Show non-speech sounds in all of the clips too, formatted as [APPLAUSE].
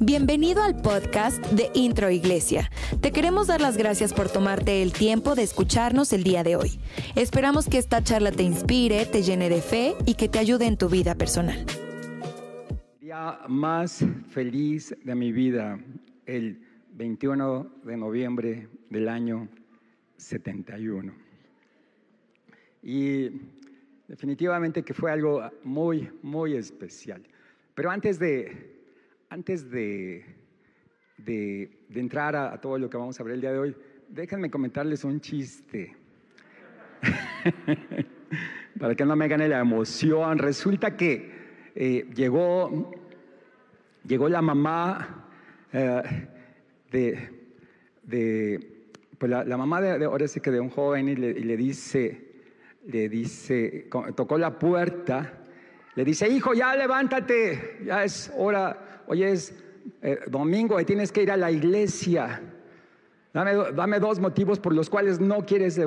Bienvenido al podcast de Intro Iglesia. Te queremos dar las gracias por tomarte el tiempo de escucharnos el día de hoy. Esperamos que esta charla te inspire, te llene de fe y que te ayude en tu vida personal. El día más feliz de mi vida, el 21 de noviembre del año 71. Y definitivamente que fue algo muy, muy especial. Pero antes de, antes de, de, entrar a, todo lo que vamos a ver el día de hoy, déjenme comentarles un chiste. [LAUGHS] Para que no me gane la emoción. Resulta que eh, llegó, llegó la mamá eh, de, de pues la, mamá de, ahora sí que de un joven y le dice, le dice, tocó la puerta, le dice, hijo, ya levántate, ya es hora, hoy es eh, domingo y tienes que ir a la iglesia. Dame, dame, dos motivos por los cuales no quieres,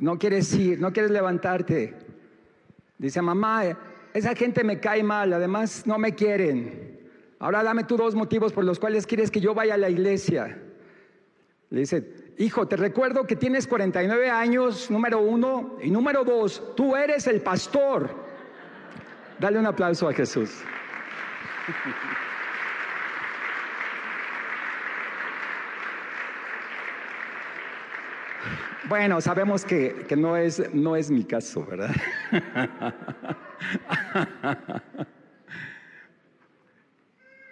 no quieres ir, no quieres levantarte. Dice, mamá, esa gente me cae mal, además no me quieren. Ahora dame tú dos motivos por los cuales quieres que yo vaya a la iglesia. Le dice, hijo, te recuerdo que tienes 49 años, número uno, y número dos, tú eres el pastor. Dale un aplauso a Jesús. Bueno, sabemos que, que, no, es, no es mi caso, ¿verdad? [LAUGHS]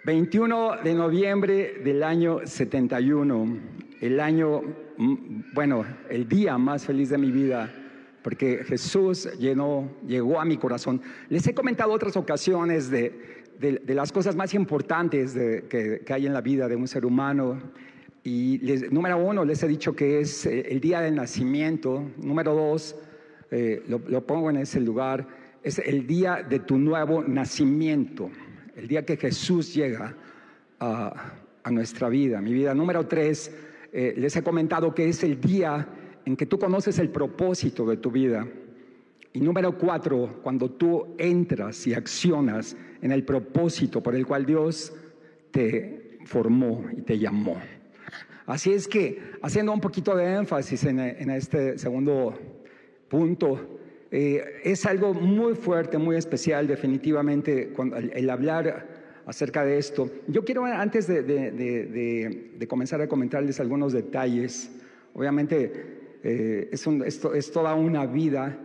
...21 de noviembre del año 71... ...el año, bueno, el día más feliz de mi vida porque Jesús llenó, llegó a mi corazón. Les he comentado otras ocasiones de, de, las cosas más importantes que, hay en la vida de un ser humano. Y número uno, les he dicho que es el día del nacimiento. Número dos, eh, lo, pongo en ese lugar, es el día de tu nuevo nacimiento. El día que Jesús llega a nuestra vida, mi vida. Número tres, eh, les he comentado que es el día en que tú conoces el propósito de tu vida. Y número cuatro, cuando tú entras y accionas en el propósito por el cual Dios te formó y te llamó. Así es que, haciendo un poquito de énfasis en, este segundo punto, eh, es algo muy fuerte, muy especial, definitivamente, cuando, el, el, hablar acerca de esto. Yo quiero, antes de, comenzar a comentarles algunos detalles, obviamente eh, es, toda una vida.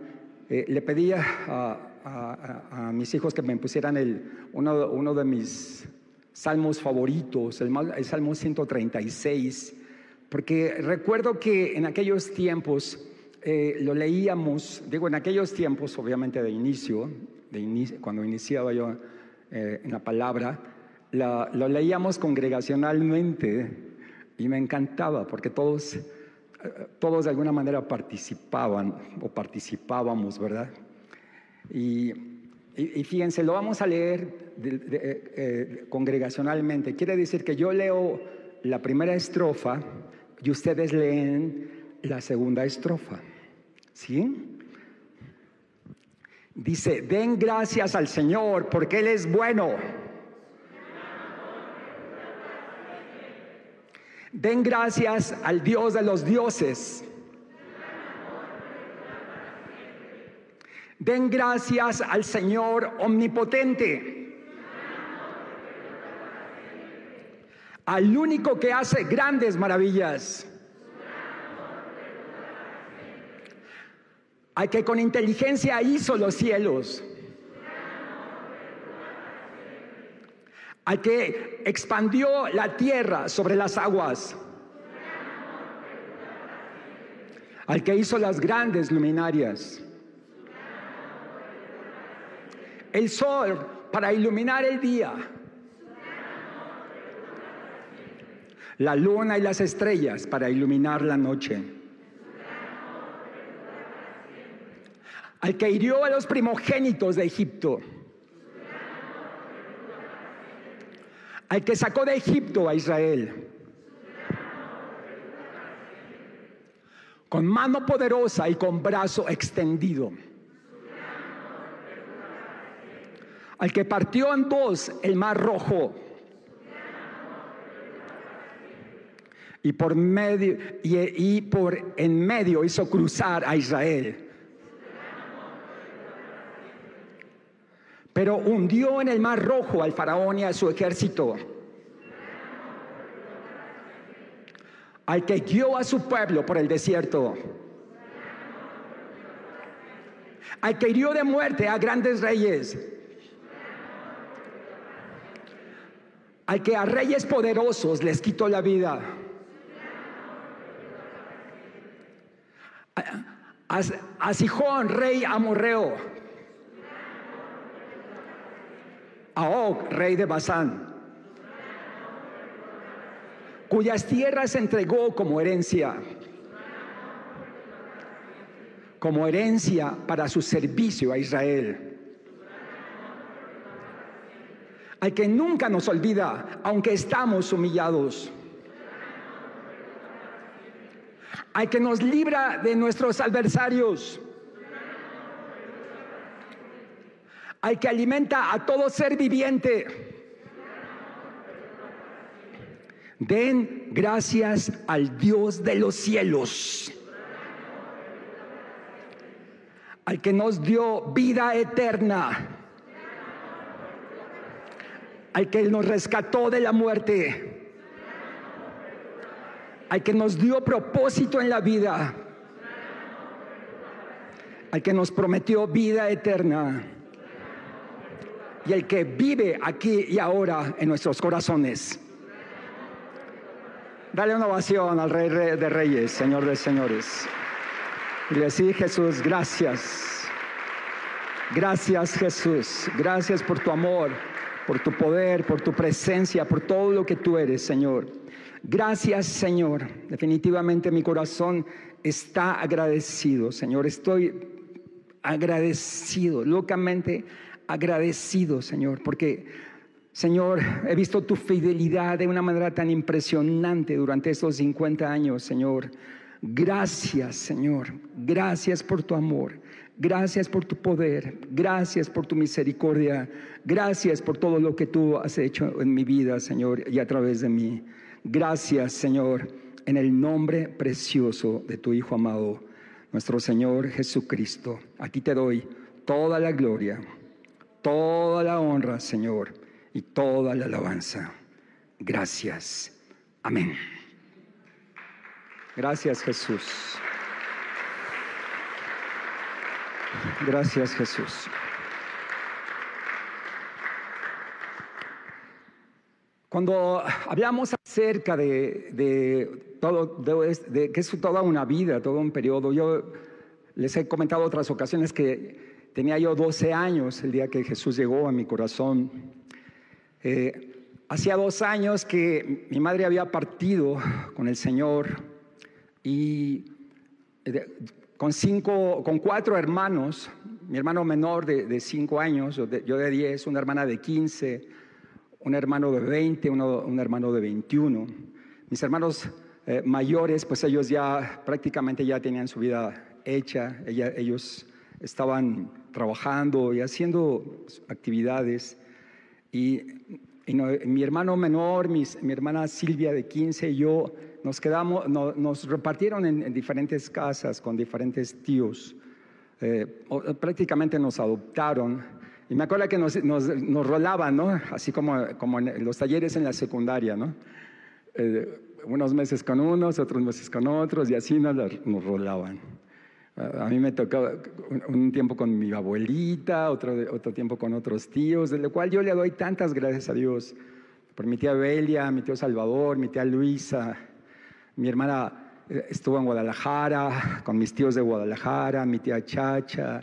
Eh, le pedí a, mis hijos que me pusieran el, uno, de mis salmos favoritos, el, Salmo 136, porque recuerdo que en aquellos tiempos eh, lo leíamos, digo en aquellos tiempos, obviamente de inicio cuando iniciaba yo eh, en la palabra, la, lo leíamos congregacionalmente y me encantaba porque todos todos de alguna manera participaban o participábamos, ¿verdad? Y, fíjense, lo vamos a leer eh, congregacionalmente. Quiere decir que yo leo la primera estrofa y ustedes leen la segunda estrofa. ¿Sí? Dice, den gracias al Señor porque Él es bueno Den gracias al Dios de los dioses. Den gracias al Señor omnipotente. Al único que hace grandes maravillas. Al que con inteligencia hizo los cielos. al que expandió la tierra sobre las aguas, al que hizo las grandes luminarias, el sol para iluminar el día, la luna y las estrellas para iluminar la noche. Al que hirió a los primogénitos de Egipto al que sacó de Egipto a Israel. Con mano poderosa y con brazo extendido. al que partió en dos el mar rojo. Y por medio y, por en medio hizo cruzar a Israel. Pero hundió en el mar rojo al faraón y a su ejército. Al que guió a su pueblo por el desierto. Al que hirió de muerte a grandes reyes al que a reyes poderosos les quitó la vida. A, a Sijón, rey amorreo. A Og, rey de Basán. Cuyas tierras entregó como herencia. Como herencia para su servicio a Israel. al que nunca nos olvida, aunque estamos humillados. Al que nos libra de nuestros adversarios. Al que alimenta a todo ser viviente. Den gracias al Dios de los cielos. Al que nos dio vida eterna al que nos rescató de la muerte, al que nos dio propósito en la vida, al que nos prometió vida eterna y el que vive aquí y ahora en nuestros corazones. Dale una ovación al Rey de Reyes, Señor de Señores. Y le decía Jesús, gracias. Gracias Jesús. Gracias por tu amor por tu poder, por tu presencia, por todo lo que tú eres, Señor. Gracias, Señor. Definitivamente mi corazón está agradecido, Señor. Estoy agradecido, locamente agradecido, Señor, porque, Señor, he visto tu fidelidad de una manera tan impresionante durante estos 50 años, Señor. Gracias, Señor. Gracias por tu amor. Gracias por tu poder, gracias por tu misericordia, gracias por todo lo que tú has hecho en mi vida, Señor, y a través de mí. Gracias, Señor, en el nombre precioso de tu Hijo amado, nuestro Señor Jesucristo. A ti te doy toda la gloria, toda la honra, Señor, y toda la alabanza. Gracias. Amén. Gracias, Jesús. Gracias Jesús. Cuando hablamos acerca de, todo, de, que es toda una vida, todo un periodo, yo les he comentado otras ocasiones que tenía yo 12 años el día que Jesús llegó a mi corazón. Eh, hacía dos años que mi madre había partido con el Señor y eh, con, cinco, con cuatro hermanos, mi hermano menor de, cinco años, yo de, diez, una hermana de quince, un hermano de veinte, un hermano de veintiuno. Mis hermanos eh, mayores, pues ellos ya prácticamente ya tenían su vida hecha, ellos estaban trabajando y haciendo actividades. Y, mi hermano menor, mi hermana Silvia de 15 y yo nos quedamos, nos repartieron en, diferentes casas con diferentes tíos. Eh, prácticamente nos adoptaron. Y me acuerdo que nos, nos, rolaban, ¿no? Así como, como en los talleres en la secundaria, ¿no? Eh, unos meses con unos, otros meses con otros, y así nos, nos rolaban. A mí me tocó un tiempo con mi abuelita, otro, otro tiempo con otros tíos, de lo cual yo le doy tantas gracias a Dios por mi tía Belia, mi tío Salvador, mi tía Luisa, mi hermana eh, estuvo en Guadalajara, con mis tíos de Guadalajara, mi tía Chacha.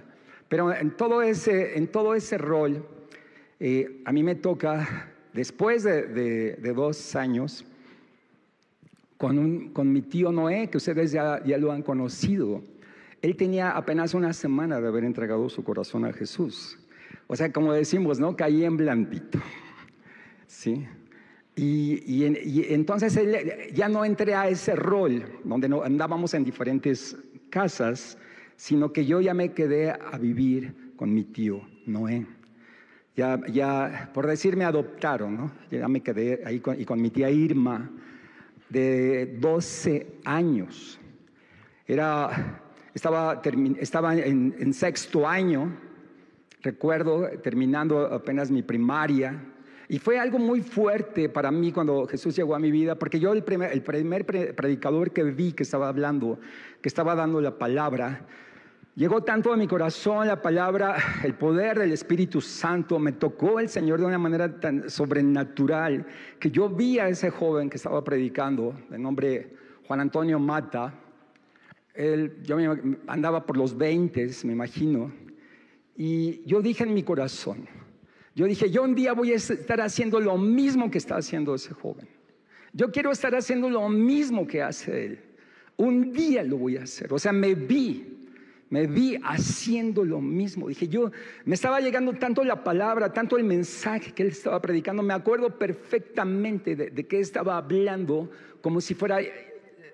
Pero en todo ese, en todo ese rol, eh, a mí me toca, después de, dos años, con, con, mi tío Noé, que ustedes ya, ya lo han conocido. Él tenía apenas una semana de haber entregado su corazón a Jesús. O sea, como decimos, ¿no? Caí en blandito. ¿Sí? Y, entonces ya no entré a ese rol donde andábamos en diferentes casas, sino que yo ya me quedé a vivir con mi tío Noé. ya, ya por decir, me adoptaron, ¿no? Ya me quedé ahí y con mi tía Irma, de 12 años. Era, estaba, estaba en, en sexto año, recuerdo, terminando apenas mi primaria. Y fue algo muy fuerte para mí cuando Jesús llegó a mi vida, porque yo el primer, el primer predicador que vi que estaba hablando, que estaba dando la palabra, Llegó tanto a mi corazón la palabra, el poder del Espíritu Santo, me tocó el Señor de una manera tan sobrenatural que yo vi a ese joven que estaba predicando, de nombre Juan Antonio Mata. Él, yo andaba por los 20, me imagino, y yo dije en mi corazón, yo dije, yo un día voy a estar haciendo lo mismo que está haciendo ese joven. Yo quiero estar haciendo lo mismo que hace él. Un día lo voy a hacer. O sea, me vi me vi haciendo lo mismo. Dije, yo me estaba llegando tanto la palabra, tanto el mensaje que él estaba predicando. Me acuerdo perfectamente de, de qué estaba hablando, como si fuera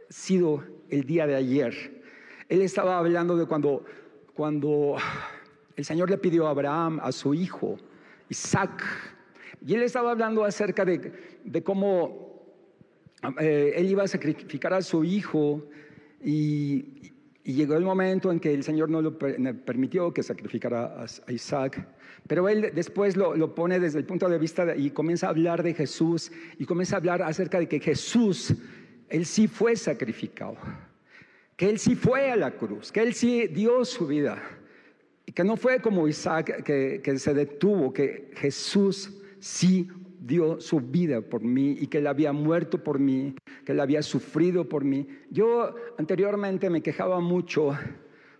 sido el día de ayer. Él estaba hablando de cuando, cuando el Señor le pidió a Abraham, a su hijo, Isaac, y él estaba hablando acerca de, de cómo eh, él iba a sacrificar a su hijo y, llegó el momento en que el Señor no lo permitió que sacrificara a Isaac. Pero él después lo, pone desde el punto de vista y comienza a hablar de Jesús y comienza a hablar acerca de que Jesús, él sí fue sacrificado, que él sí fue a la cruz, que él sí dio su vida. Y que no fue como Isaac que, se detuvo, que Jesús sí dio su vida por mí y que él había muerto por mí, que él había sufrido por mí. Yo anteriormente me quejaba mucho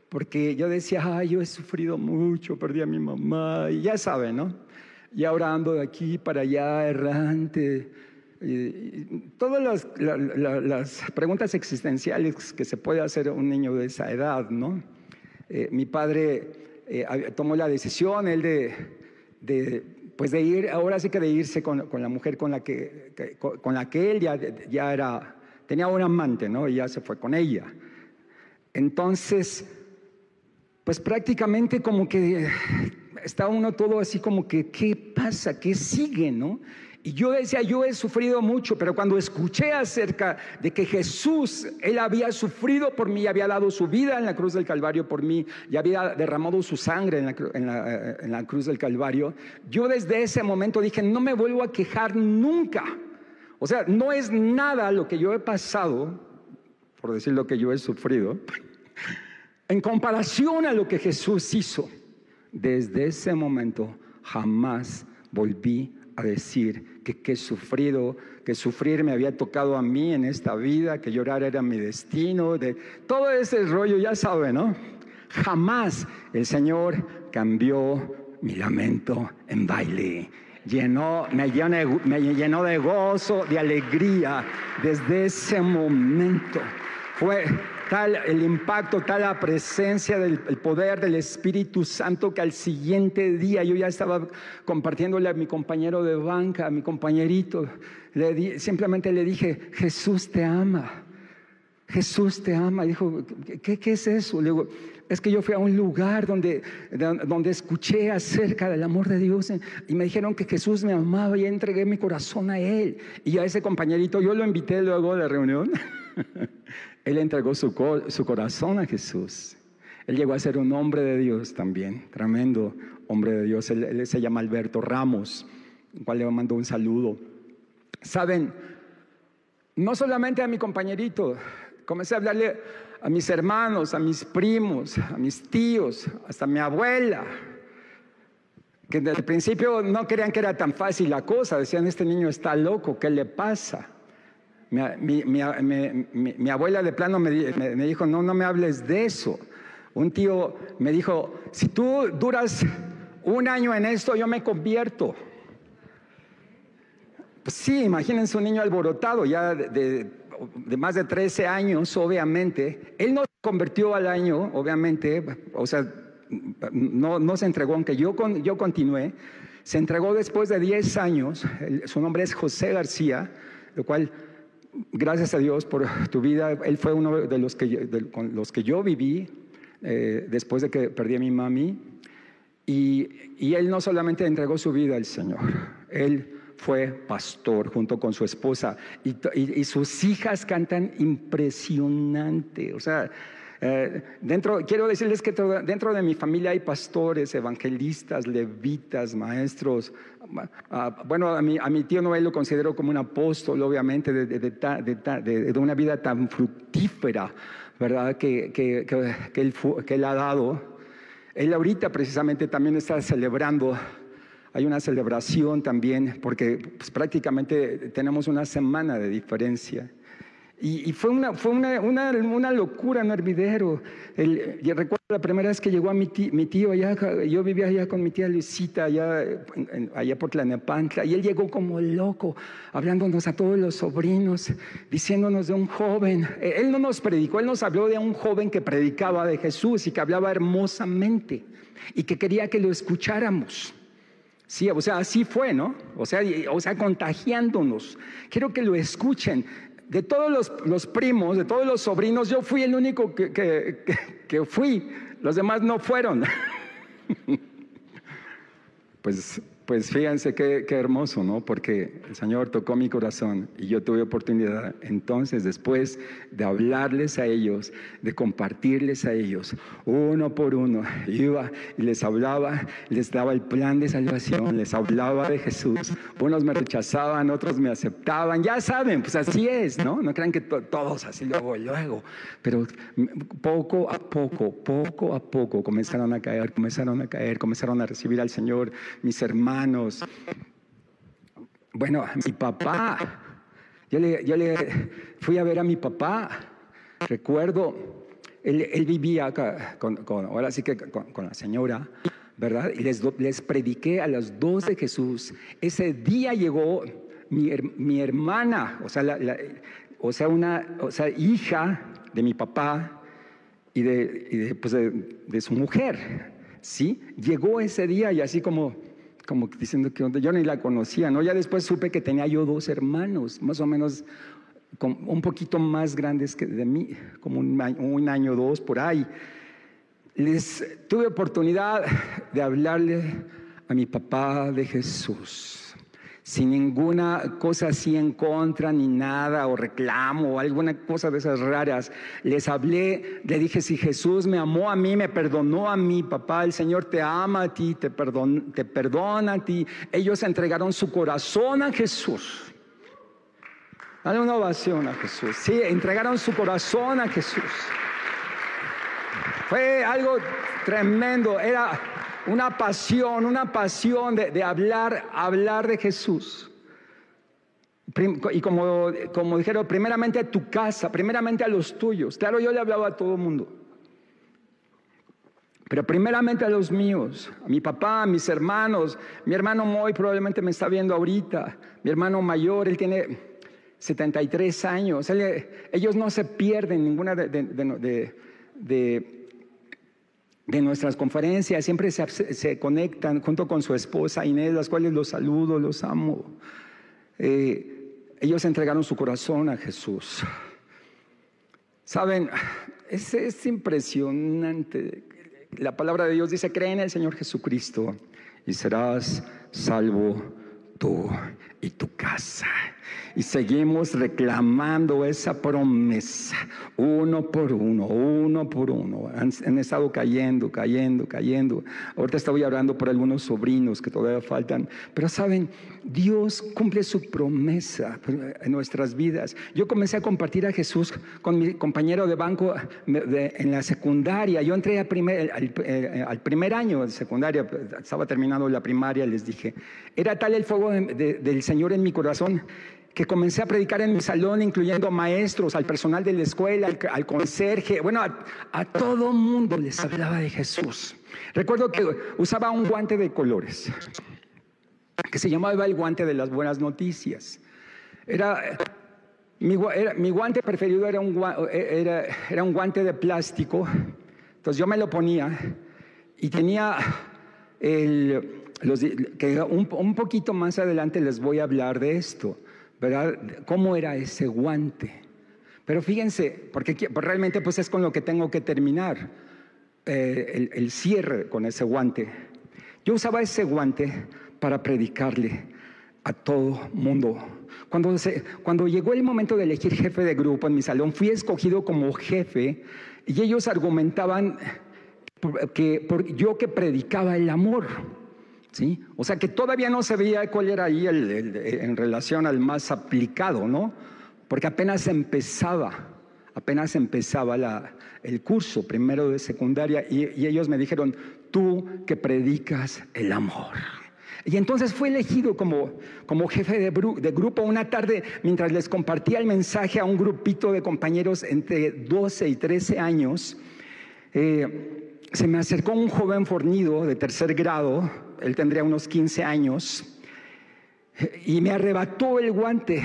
porque yo decía, ay, yo he sufrido mucho, perdí a mi mamá, y ya saben, ¿no? Y ahora ando de aquí para allá, errante. Todas las, preguntas existenciales que se puede hacer un niño de esa edad, ¿no? Eh, mi padre eh, tomó la decisión, él de, pues de ir, ahora sí que de irse con, la mujer con la que, con la que él ya, ya era, tenía un amante, ¿no? Y ya se fue con ella. Entonces, pues prácticamente como que está uno todo así como que, ¿qué pasa? ¿Qué sigue, no? Y yo decía, yo he sufrido mucho, pero cuando escuché acerca de que Jesús, Él había sufrido por mí, había dado su vida en la cruz del Calvario por mí, y había derramado su sangre en la, en la, cruz del Calvario, yo desde ese momento dije, no me vuelvo a quejar nunca. O sea, no es nada lo que yo he pasado, por decir lo que yo he sufrido, [LAUGHS] en comparación a lo que Jesús hizo. Desde ese momento jamás volví a decir que qué sufrido, que sufrir me había tocado a mí en esta vida, que llorar era mi destino, de todo ese rollo, ya saben, ¿no? Jamás el Señor cambió mi lamento en baile. Llenó, me, llenó, me llenó de gozo, de alegría desde ese momento. Fue, tal el impacto, tal la presencia del poder del Espíritu Santo que al siguiente día yo ya estaba compartiéndole a mi compañero de banca, a mi compañerito, le simplemente le dije, Jesús te ama. Jesús te ama. Dijo, ¿qué, ¿qué, es eso? Le es que yo fui a un lugar donde, donde escuché acerca del amor de Dios y me dijeron que Jesús me amaba y entregué mi corazón a Él. Y a ese compañerito yo lo invité luego a la reunión. [LAUGHS] Él entregó su, corazón a Jesús. Él llegó a ser un hombre de Dios también, tremendo hombre de Dios. Él, se llama Alberto Ramos, al cual le mando un saludo. Saben, no solamente a mi compañerito, comencé a hablarle a mis hermanos, a mis primos, a mis tíos, hasta a mi abuela, que desde el principio no creían que era tan fácil la cosa, decían, este niño está loco, ¿qué le pasa? Mi, abuela de plano me, dijo, no, no me hables de eso. Un tío me dijo, si tú duras un año en esto, yo me convierto. Pues sí, imagínense un niño alborotado, ya de, más de 13 años, obviamente. Él no se convirtió al año, obviamente, o sea, no, no se entregó, aunque yo, yo continué. Se entregó después de 10 años, su nombre es José García, lo cual gracias a Dios por tu vida. Él fue uno de los que, con los que yo viví eh, después de que perdí a mi mami. Y, y él no solamente entregó su vida al Señor, él fue pastor junto con su esposa y, y sus hijas cantan impresionante. O sea, eh, dentro, quiero decirles que dentro de mi familia hay pastores, evangelistas, levitas, maestros. Ah, bueno, a mi, a mi, tío Noel lo considero como un apóstol, obviamente, de, de, una vida tan fructífera, ¿verdad? Que, que, que, él, que él ha dado. Él ahorita precisamente también está celebrando hay una celebración también, porque pues, prácticamente tenemos una semana de diferencia. Y, fue, una, fue una, una, una, locura en Hervidero. El, yo recuerdo la primera vez que llegó a mi tío, mi tío allá, yo vivía allá con mi tía Luisita, allá, allá por Tlanepantla, y él llegó como loco, hablándonos a todos los sobrinos, diciéndonos de un joven. E, él no nos predicó, él nos habló de un joven que predicaba de Jesús y que hablaba hermosamente y que quería que lo escucháramos. Sí, o sea, así fue, ¿no? O sea, o sea, contagiándonos. Quiero que lo escuchen de todos los, primos, de todos los sobrinos, yo fui el único que, que fui, los demás no fueron. [LAUGHS] pues pues fíjense qué, hermoso, ¿no? Porque el Señor tocó mi corazón y yo tuve oportunidad entonces después de hablarles a ellos, de compartirles a ellos, uno por uno, [LAUGHS] iba y les hablaba, les daba el plan de salvación, les hablaba de Jesús. Unos me rechazaban, otros me aceptaban, ya saben, pues así es, ¿no? No crean que todos así luego, luego, pero poco a poco, poco a poco comenzaron a caer, comenzaron a caer, comenzaron a recibir al Señor mis hermanos bueno, mi papá, yo le, fui a ver a mi papá, recuerdo, él, vivía con, sí que con, la señora, ¿verdad? Y les, prediqué a los dos de Jesús. Ese día llegó mi, hermana, o sea, o sea, una hija de mi papá y de, pues de su mujer, ¿sí? Llegó ese día y así como como diciendo que yo ni la conocía, ¿no? Ya después supe que tenía yo dos hermanos, más o menos un poquito más grandes que de mí, como un, un año o dos por ahí. Les tuve oportunidad de hablarle a mi papá de Jesús sin ninguna cosa así en contra, ni nada, o reclamo, o alguna cosa de esas raras. Les hablé, le dije, si Jesús me amó a mí, me perdonó a mí, papá, el Señor te ama a ti, te, te perdona a ti. Ellos entregaron su corazón a Jesús. Dale una ovación a Jesús. Sí, entregaron su corazón a Jesús. Fue algo tremendo. Era una pasión, una pasión de, hablar, hablar de Jesús. Y como, como dijeron, primeramente a tu casa, primeramente a los tuyos. Claro, yo le hablaba a todo el mundo. Pero primeramente a los míos, a mi papá, a mis hermanos. Mi hermano Moy probablemente me está viendo ahorita. Mi hermano mayor, él tiene 73 años. ellos no se pierden ninguna de, nuestras conferencias, siempre se, conectan junto con su esposa Inés, las cuales los saludo, los amo. Eh, ellos entregaron su corazón a Jesús. Saben, es, es impresionante. La palabra de Dios dice, cree en el Señor Jesucristo y serás salvo tú y tu casa y seguimos reclamando esa promesa, uno por uno, uno por uno. Han, estado cayendo, cayendo, cayendo. Ahorita estoy hablando por algunos sobrinos que todavía faltan, pero saben, Dios cumple su promesa en nuestras vidas. Yo comencé a compartir a Jesús con mi compañero de banco en la secundaria. Yo entré primer, eh, al, primer año de secundaria, estaba terminando la primaria, les dije, era tal el fuego del Señor en mi corazón que comencé a predicar en mi salón, incluyendo maestros, al personal de la escuela, al, conserje, bueno, a, todo mundo les hablaba de Jesús. Recuerdo que usaba un guante de colores, que se llamaba el guante de las buenas noticias. Era, mi, guante preferido era un, era un guante de plástico, entonces yo me lo ponía y tenía el, un, un poquito más adelante les voy a hablar de esto. ¿verdad? ¿Cómo era ese guante? Pero fíjense, porque pues realmente pues es con lo que tengo que terminar, eh, el, cierre con ese guante. Yo usaba ese guante para predicarle a todo mundo. Cuando, cuando llegó el momento de elegir jefe de grupo en mi salón, fui escogido como jefe y ellos argumentaban que por, yo que predicaba el amor. ¿Sí? O sea que todavía no se veía cuál era ahí en relación al más aplicado, ¿no? Porque apenas empezaba, apenas empezaba el curso primero de secundaria y, ellos me dijeron, tú que predicas el amor. Y entonces fue elegido como, como jefe de, de, grupo una tarde mientras les compartía el mensaje a un grupito de compañeros entre 12 y 13 años. Eh, se me acercó un joven fornido de tercer grado, él tendría unos 15 años, y me arrebató el guante.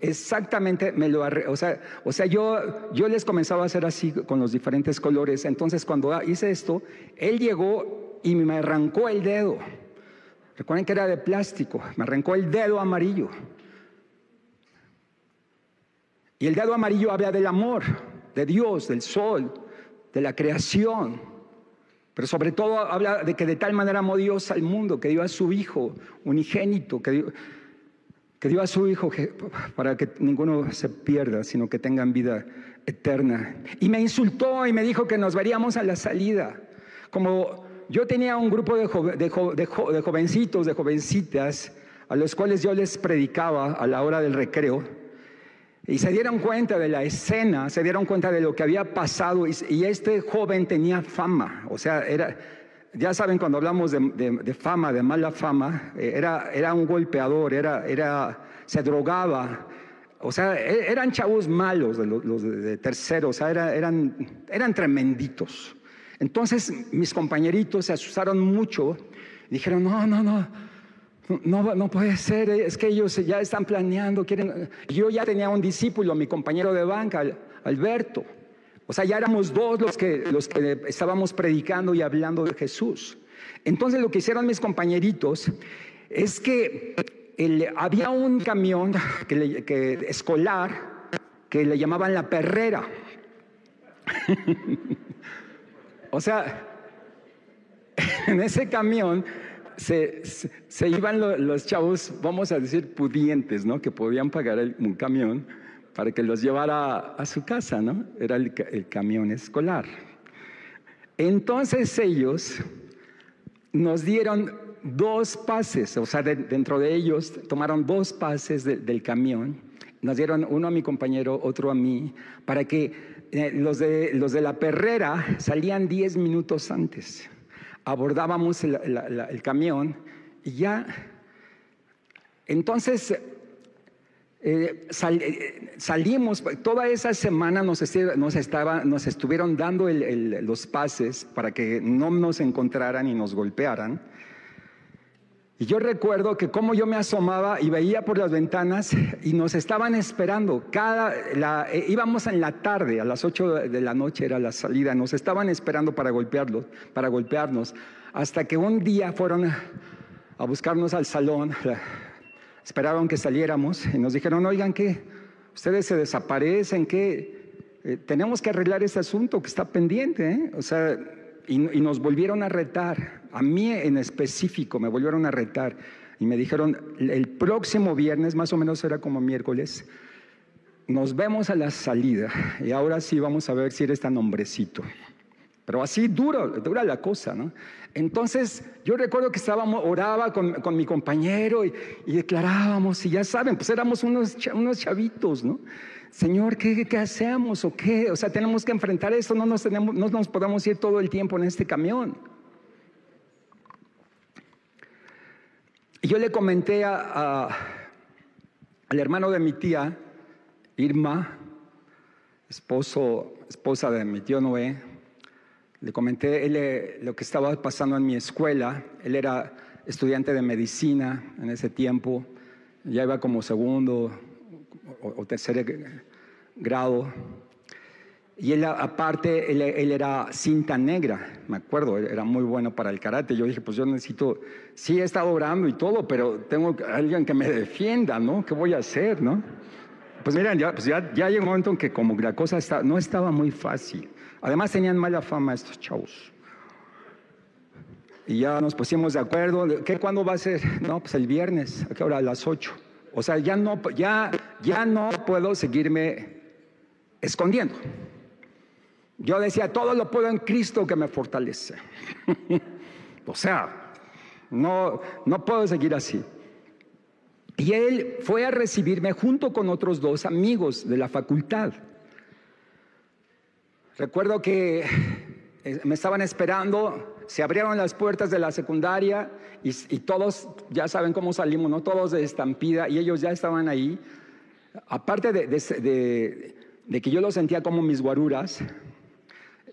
Exactamente, me lo o sea, o sea yo, yo les comenzaba a hacer así con los diferentes colores. Entonces, cuando hice esto, él llegó y me arrancó el dedo. Recuerden que era de plástico, me arrancó el dedo amarillo. Y el dedo amarillo habla del amor, de Dios, del sol, de la creación. Pero sobre todo habla de que de tal manera amó Dios al mundo, que dio a su Hijo unigénito, que dio, que dio a su Hijo para que ninguno se pierda, sino que tengan vida eterna. Y me insultó y me dijo que nos veríamos a la salida. Como yo tenía un grupo de, de jovencitos, de jovencitas, a los cuales yo les predicaba a la hora del recreo. Y se dieron cuenta de la escena, se dieron cuenta de lo que había pasado y, este joven tenía fama, o sea, era, ya saben cuando hablamos de, fama, de mala fama, eh, era, era un golpeador, era, era, se drogaba, o sea, e, eran chavos malos, los, de terceros, o sea, eran, eran tremenditos. Entonces mis compañeritos se asustaron mucho, dijeron, no, no, no, no, no puede ser, es que ellos ya están planeando, quieren... Yo ya tenía un discípulo, mi compañero de banca, Alberto. O sea, ya éramos dos los que, los que estábamos predicando y hablando de Jesús. Entonces lo que hicieron mis compañeritos es que había un camión que, escolar que le llamaban la perrera. [LAUGHS] o sea, [LAUGHS] en ese camión se, iban los, chavos, vamos a decir, pudientes, ¿no? Que podían pagar un camión para que los llevara a, su casa, ¿no? Era el, camión escolar. Entonces ellos nos dieron dos pases, o sea, dentro de ellos tomaron dos pases del camión, nos dieron uno a mi compañero, otro a mí, para que eh, los, de, los de la perrera salían diez minutos antes abordábamos el, camión y ya, entonces eh, eh, salimos, toda esa semana nos, nos, estuvieron dando los pases para que no nos encontraran y nos golpearan. Y yo recuerdo que como yo me asomaba y veía por las ventanas y nos estaban esperando. Cada, eh, íbamos en la tarde, a las 8 de la noche era la salida, nos estaban esperando para golpearlos, para golpearnos, hasta que un día fueron a, buscarnos al salón, esperaron que saliéramos y nos dijeron, oigan, ¿qué? Ustedes se desaparecen, ¿qué? Eh, tenemos que arreglar este asunto que está pendiente, ¿eh? O sea, y, nos volvieron a retar, a mí en específico me volvieron a retar y me dijeron, el próximo viernes, más o menos era como miércoles, nos vemos a la salida y ahora sí vamos a ver si eres tan hombrecito. Pero así dura, dura la cosa, ¿no? Entonces yo recuerdo que estábamos, oraba con, con mi compañero y, declarábamos, y ya saben, pues éramos unos, unos chavitos, ¿no? Señor, ¿qué, ¿qué, hacemos o qué? O sea, tenemos que enfrentar esto, no nos, tenemos, no nos podemos ir todo el tiempo en este camión. Y yo le comenté a, al hermano de mi tía, Irma, esposo, esposa de mi tío Noé, le comenté él, lo que estaba pasando en mi escuela. Él era estudiante de medicina en ese tiempo, ya iba como segundo o, tercer grado. Y él, aparte, él, era cinta negra, me acuerdo, era muy bueno para el karate. Yo dije, pues yo necesito, sí he estado orando y todo, pero tengo alguien que me defienda, ¿no? ¿Qué voy a hacer, no? Pues miren, ya, pues ya, ya un momento en que como la cosa está, no estaba muy fácil. Además tenían mala fama estos chavos. Y ya nos pusimos de acuerdo. ¿Qué, ¿Cuándo va a ser? No, pues el viernes. ¿A qué hora? A las 8. O sea, ya no, ya, ya no puedo seguirme escondiendo. Yo decía, todo lo puedo en Cristo que me fortalece. [LAUGHS] o sea, no, no puedo seguir así. Y él fue a recibirme junto con otros dos amigos de la facultad. Recuerdo que eh, me estaban esperando, se abrieron las puertas de la secundaria y, todos, ya saben cómo salimos, ¿no? Todos de estampida y ellos ya estaban ahí. Aparte de, de que yo los sentía como mis guaruras,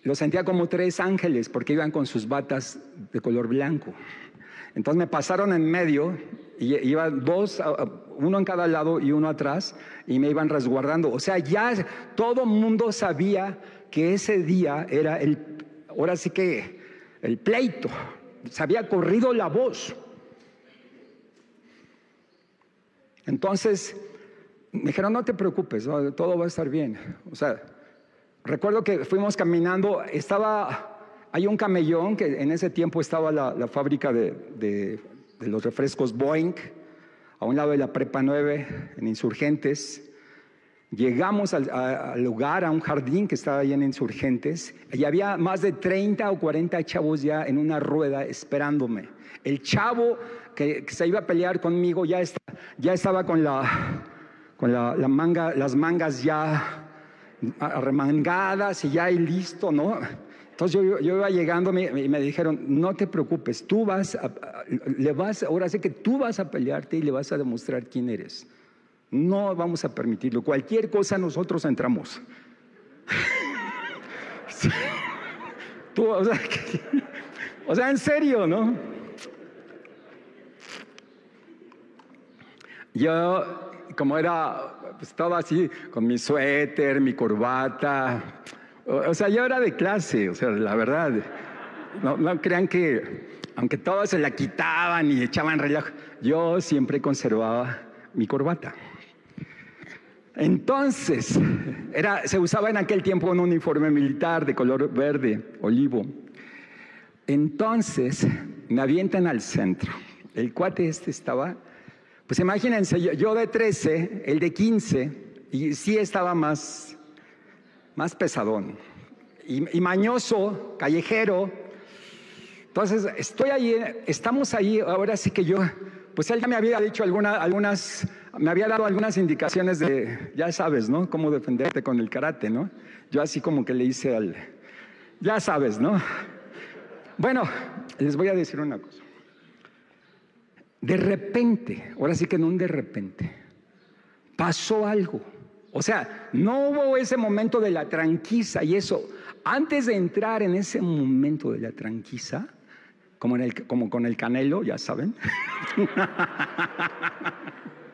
los sentía como tres ángeles porque iban con sus batas de color blanco. Entonces me pasaron en medio y iban dos, uno en cada lado y uno atrás y me iban resguardando. O sea, ya todo mundo sabía que ese día era el, ahora sí que el pleito, se había corrido la voz. Entonces me dijeron, no te preocupes, todo va a estar bien. O sea, recuerdo que fuimos caminando, estaba, hay un camellón que en ese tiempo estaba la, fábrica de, de, los refrescos Boeing, a un lado de la Prepa 9, en Insurgentes. Llegamos al, lugar, a un jardín que estaba ahí en Insurgentes, y había más de 30 o 40 chavos ya en una rueda esperándome. El chavo que, se iba a pelear conmigo ya, estaba con, la, manga, las mangas ya arremangadas y ya y listo, ¿no? Entonces yo, iba llegando y me dijeron, no te preocupes, tú vas, ahora sé que tú vas a pelearte y le vas a demostrar quién eres. No vamos a permitirlo. Cualquier cosa nosotros entramos. o, sea, en serio, ¿no? Yo, como era, estaba así, con mi suéter, mi corbata, o, sea, yo era de clase, o sea, la verdad. No, no crean que, aunque todos se la quitaban y echaban reloj, yo siempre conservaba mi corbata. Entonces, era, se usaba en aquel tiempo un uniforme militar de color verde, olivo. Entonces, me avientan al centro. El cuate este estaba, pues imagínense, yo, de 13, el de 15, y sí estaba más, más pesadón. Y, y mañoso, callejero. Entonces, estoy ahí, estamos ahí, ahora sí que yo, pues él ya me había dicho algunas me había dado algunas indicaciones de, ya sabes, ¿no? Cómo defenderte con el karate, ¿no? Yo así como que le hice al, ya sabes, ¿no? Bueno, les voy a decir una cosa. De repente, ahora sí que no un de repente, pasó algo. O sea, no hubo ese momento de la tranquiza y eso. Antes de entrar en ese momento de la tranquiza, como, en el, como con el canelo, ya saben. [LAUGHS]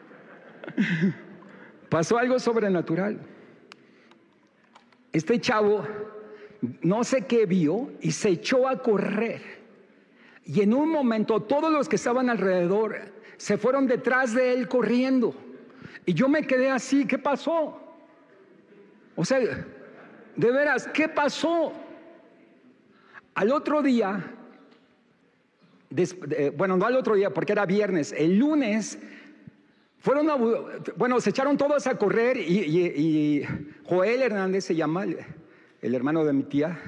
Pasó algo sobrenatural. Este chavo no sé qué vio y se echó a correr. Y en un momento todos los que estaban alrededor se fueron detrás de él corriendo. Y yo me quedé así, ¿qué pasó? O sea, de veras, ¿qué pasó? Al otro día, bueno, no al otro día porque era viernes, el lunes fueron bueno, se echaron todos a correr y, Joel Hernández se llama, el, hermano de mi tía,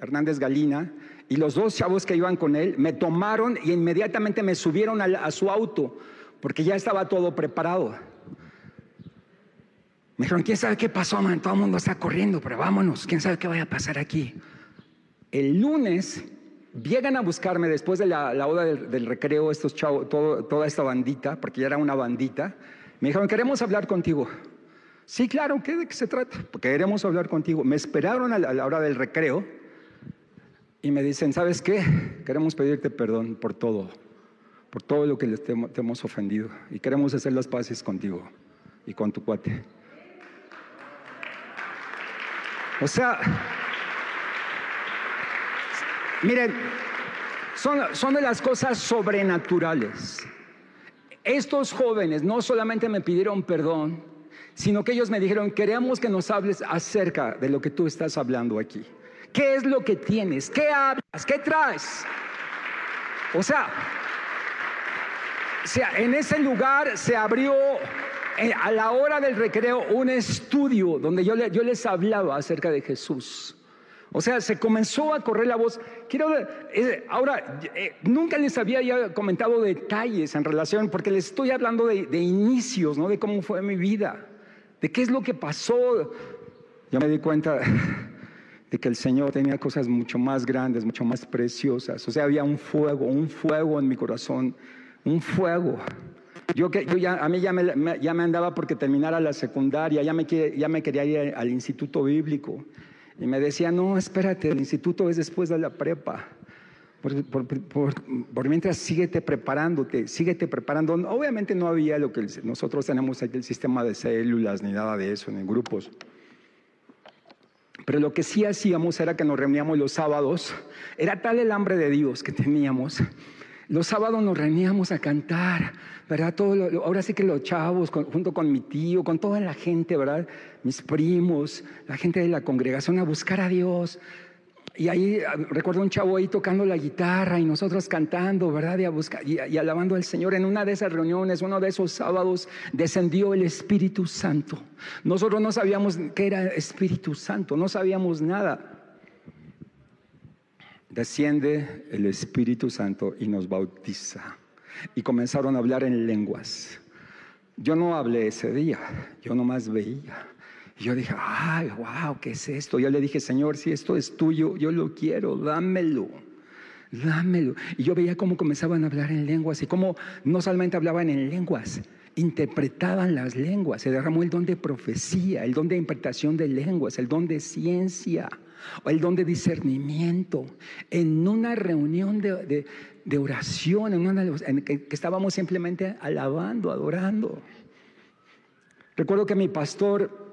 Hernández Galina, y los dos chavos que iban con él me tomaron y inmediatamente me subieron a, su auto porque ya estaba todo preparado. Me dijeron, ¿quién sabe qué pasó, man? Todo el mundo está corriendo, pero vámonos, ¿quién sabe qué vaya a pasar aquí? El lunes Llegan a buscarme después de la, la oda del, recreo, estos chavos, toda esta bandita, porque ya era una bandita. Me dijeron, queremos hablar contigo. Sí, claro, ¿qué, ¿de qué se trata? Queremos hablar contigo. Me esperaron a la, hora del recreo y me dicen, ¿sabes qué? Queremos pedirte perdón por todo, por todo lo que te, te hemos ofendido y queremos hacer las paces contigo y con tu cuate. O sea, Miren, son, de las cosas sobrenaturales. Estos jóvenes no solamente me pidieron perdón, sino que ellos me dijeron, queremos que nos hables acerca de lo que tú estás hablando aquí. ¿Qué es lo que tienes? ¿Qué hablas? ¿Qué traes? O sea, en ese lugar se abrió eh, a la hora del recreo un estudio donde yo les hablaba acerca de Jesús. O sea, se comenzó a correr la voz. Quiero eh, ahora, eh, nunca les había ya comentado detalles en relación, porque les estoy hablando de, de, inicios, ¿no? De cómo fue mi vida, de qué es lo que pasó. Yo me di cuenta de que el Señor tenía cosas mucho más grandes, mucho más preciosas. O sea, había un fuego, un fuego en mi corazón, un fuego. Yo, yo ya, a mí ya me, ya me andaba porque terminara la secundaria, ya me, ya me quería ir al instituto bíblico. Y me decía, no, espérate, el instituto es después de la prepa. Por, por, mientras síguete preparándote, síguete preparando. Obviamente no había lo que nosotros tenemos aquí, el sistema de células, ni nada de eso, ni grupos. Pero lo que sí hacíamos era que nos reuníamos los sábados. Era tal el hambre de Dios que teníamos. Los sábados nos reuníamos a cantar, ¿verdad? Todo ahora sí que los chavos, junto con mi tío, con toda la gente, ¿verdad? Mis primos, la gente de la congregación a buscar a Dios. Y ahí ah, recuerdo un chavo ahí tocando la guitarra y nosotros cantando, ¿verdad? Y, a buscar, y, alabando al Señor. En una de esas reuniones, uno de esos sábados, descendió el Espíritu Santo. Nosotros no sabíamos qué era Espíritu Santo, no sabíamos nada. Desciende el Espíritu Santo y nos bautiza. Y comenzaron a hablar en lenguas. Yo no hablé ese día, yo nomás veía. Y yo dije, ay, wow, ¿qué es esto? Yo le dije, Señor, si esto es tuyo, yo lo quiero, dámelo, dámelo. Y yo veía cómo comenzaban a hablar en lenguas y cómo no solamente hablaban en lenguas, interpretaban las lenguas. Se derramó el don de profecía, el don de interpretación de lenguas, el don de ciencia, el don de discernimiento. En una reunión de, oración, en, una, que estábamos simplemente alabando, adorando. Recuerdo que mi pastor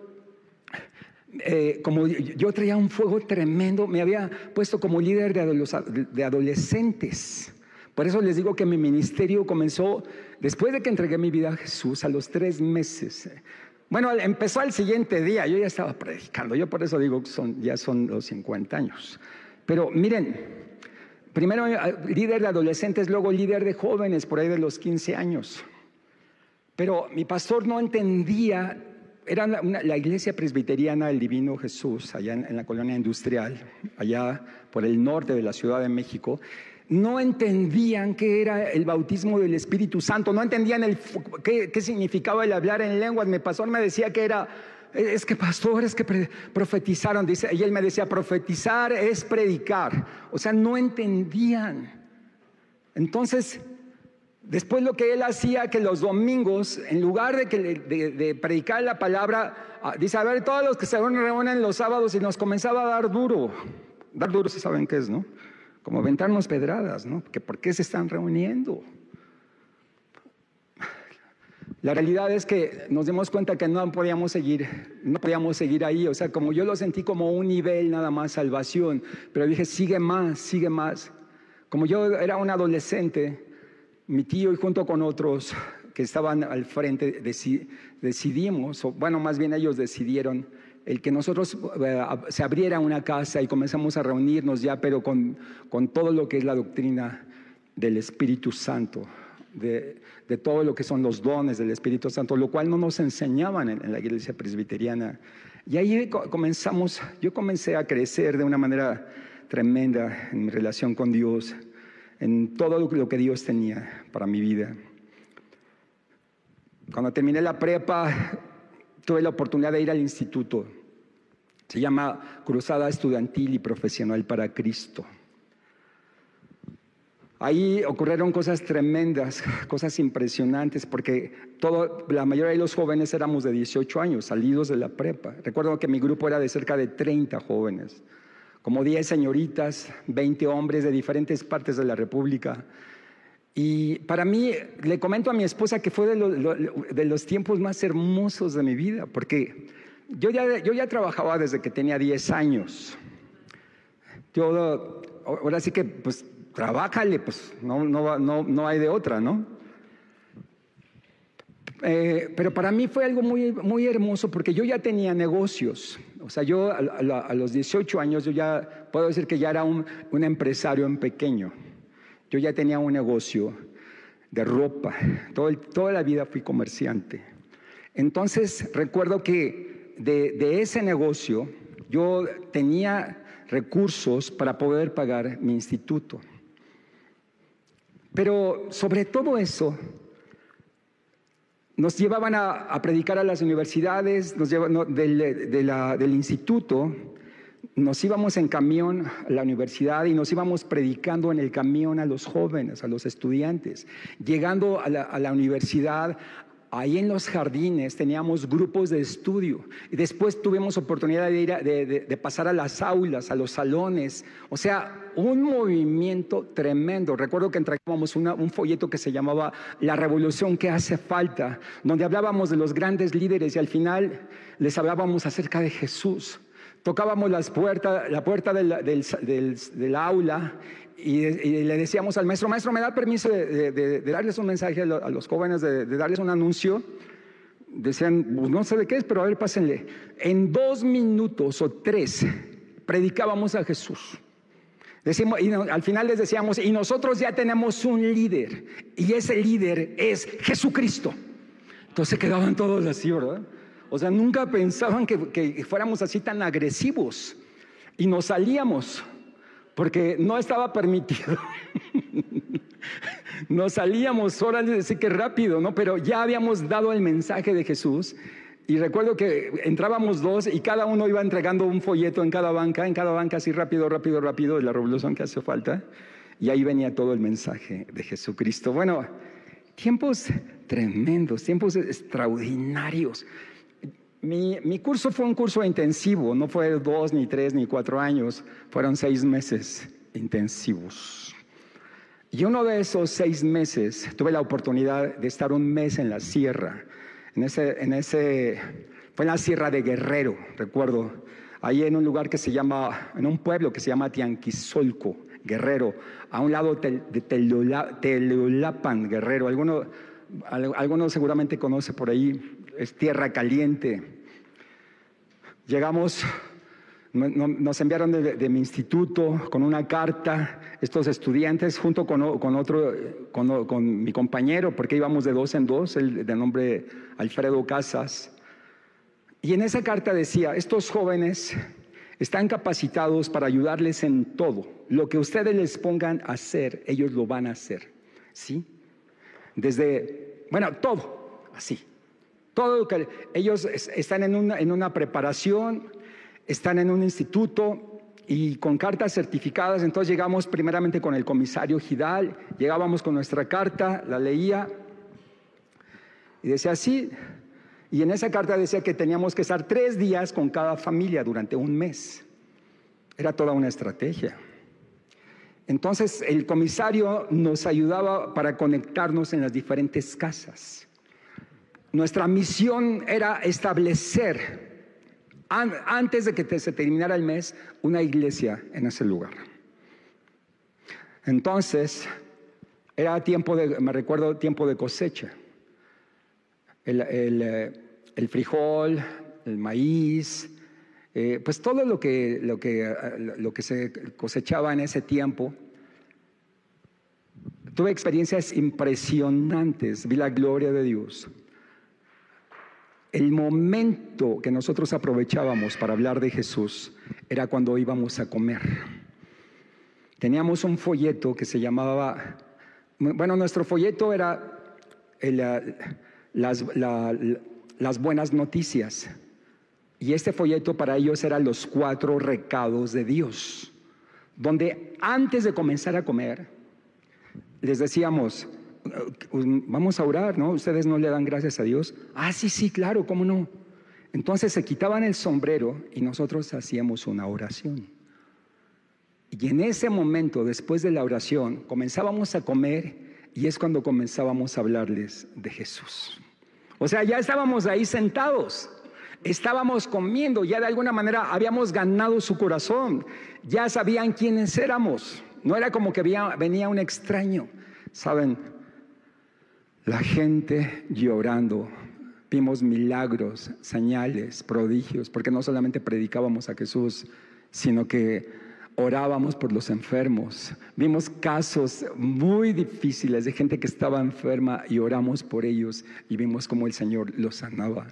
eh, como yo traía un fuego tremendo, me había puesto como líder de, adolescentes. Por eso les digo que mi ministerio comenzó después de que entregué mi vida a Jesús, a los tres meses. Bueno, empezó al siguiente día, yo ya estaba predicando, yo por eso digo que ya son los 50 años. Pero miren, primero eh, líder de adolescentes, luego líder de jóvenes, por ahí de los 15 años. Pero mi pastor no entendía era la iglesia presbiteriana del Divino Jesús, allá en, la colonia industrial, allá por el norte de la Ciudad de México, no entendían qué era el bautismo del Espíritu Santo, no entendían el, qué, significaba el hablar en lenguas. Mi pastor me decía que era, es que pastores que profetizaron, dice, y él me decía, profetizar es predicar. O sea, no entendían. Entonces, Después lo que él hacía que los domingos, en lugar de, que, de, predicar la palabra, ah, dice, a ver, todos los que se reúnen los sábados y nos comenzaba a dar duro. Dar duro, si saben qué es, ¿no? Como aventarnos pedradas, ¿no? Que ¿Por qué se están reuniendo? La realidad es que nos dimos cuenta que no podíamos seguir, no podíamos seguir ahí. O sea, como yo lo sentí como un nivel nada más, salvación. Pero dije, sigue más, sigue más. Como yo era un adolescente, mi tío y junto con otros que estaban al frente decidimos, o bueno, más bien ellos decidieron, el que nosotros eh, se abriera una casa y comenzamos a reunirnos ya, pero con, con todo lo que es la doctrina del Espíritu Santo, de, de, todo lo que son los dones del Espíritu Santo, lo cual no nos enseñaban en, en la iglesia presbiteriana. Y ahí comenzamos, yo comencé a crecer de una manera tremenda en mi relación con Dios en todo lo que Dios tenía para mi vida. Cuando terminé la prepa, tuve la oportunidad de ir al instituto. Se llama Cruzada Estudiantil y Profesional para Cristo. Ahí ocurrieron cosas tremendas, [LAUGHS] cosas impresionantes, porque todo, la mayoría de los jóvenes éramos de 18 años, salidos de la prepa. Recuerdo que mi grupo era de cerca de 30 jóvenes como 10 señoritas, 20 hombres de diferentes partes de la República. Y para mí, le comento a mi esposa que fue de, los tiempos más hermosos de mi vida, porque yo ya, yo ya trabajaba desde que tenía 10 años. Yo, ahora sí que, pues, trabájale, pues, no, no, no, no hay de otra, ¿no? Eh, pero para mí fue algo muy, muy hermoso porque yo ya tenía negocios. O sea, yo a, los 18 años yo ya puedo decir que ya era un, un, empresario en pequeño. Yo ya tenía un negocio de ropa. toda la vida fui comerciante. Entonces recuerdo que de, ese negocio yo tenía recursos para poder pagar mi instituto. Pero sobre todo eso, nos llevaban a, predicar a las universidades, nos del instituto, nos íbamos en camión a la universidad y nos íbamos predicando en el camión a los jóvenes, a los estudiantes. Llegando a la, universidad, ahí en los jardines teníamos grupos de estudio y después tuvimos oportunidad de, ir de, pasar a las aulas, a los salones. O sea, un movimiento tremendo. Recuerdo que entregábamos un folleto que se llamaba La revolución que hace falta, donde hablábamos de los grandes líderes y al final les hablábamos acerca de Jesús tocábamos las puertas, la puerta del, aula y, le decíamos al maestro, maestro, ¿me da permiso de, darles un mensaje a, los jóvenes, de, darles un anuncio? Decían, pues no sé de qué es, pero a ver, pásenle. En dos minutos o tres predicábamos a Jesús. Decimos, al final les decíamos, y nosotros ya tenemos un líder, y ese líder es Jesucristo. Entonces quedaban todos así, ¿verdad? O sea, nunca pensaban que, fuéramos así tan agresivos. Y nos salíamos, porque no estaba permitido. [LAUGHS] nos salíamos, horas de decir que rápido, ¿no? Pero ya habíamos dado el mensaje de Jesús. Y recuerdo que entrábamos dos y cada uno iba entregando un folleto en cada banca, en cada banca así rápido, rápido, rápido, de la revolución que hace falta. Y ahí venía todo el mensaje de Jesucristo. Bueno, tiempos tremendos, tiempos extraordinarios. Mi, curso fue un curso intensivo, no fue dos, ni tres, ni cuatro años, fueron seis meses intensivos. Y uno de esos seis meses tuve la oportunidad de estar un mes en la sierra, en ese, en ese, fue en la sierra de Guerrero, recuerdo, ahí en un lugar que se llama, en un pueblo que se llama Tianquisolco, Guerrero, a un lado de Teleolapan, Guerrero. Alguno, alguno seguramente conoce por ahí, es tierra caliente. Llegamos, nos enviaron de, mi instituto con una carta, estos estudiantes, junto con, otro, con, mi compañero, porque íbamos de dos en dos, el de nombre Alfredo Casas. Y en esa carta decía, estos jóvenes están capacitados para ayudarles en todo. Lo que ustedes les pongan a hacer, ellos lo van a hacer. ¿Sí? Desde, bueno, todo, así. Todo que ellos están en una, en una preparación, están en un instituto y con cartas certificadas. Entonces llegamos primeramente con el comisario Gidal, llegábamos con nuestra carta, la leía y decía así. Y en esa carta decía que teníamos que estar tres días con cada familia durante un mes. Era toda una estrategia. Entonces el comisario nos ayudaba para conectarnos en las diferentes casas. Nuestra misión era establecer, antes de que se terminara el mes, una iglesia en ese lugar. Entonces, era tiempo de, me recuerdo, tiempo de cosecha. El, eh, frijol, el maíz, eh, pues todo lo que, lo, que, lo que se cosechaba en ese tiempo. Tuve experiencias impresionantes, vi la gloria de Dios el momento que nosotros aprovechábamos para hablar de Jesús era cuando íbamos a comer. Teníamos un folleto que se llamaba, bueno, nuestro folleto era las, las buenas noticias. Y este folleto para ellos era los cuatro recados de Dios, donde antes de comenzar a comer, les decíamos, vamos a orar, ¿no? Ustedes no le dan gracias a Dios. Ah, sí, sí, claro, ¿cómo no? Entonces se quitaban el sombrero y nosotros hacíamos una oración. Y en ese momento, después de la oración, comenzábamos a comer y es cuando comenzábamos a hablarles de Jesús. O sea, ya estábamos ahí sentados, estábamos comiendo, ya de alguna manera habíamos ganado su corazón, ya sabían quiénes éramos. No era como que venía un extraño. Saben, la gente llorando. Vimos milagros, señales, prodigios, porque no solamente predicábamos a Jesús, sino que orábamos por los enfermos. Vimos casos muy difíciles de gente que estaba enferma y oramos por ellos y vimos cómo el Señor los sanaba.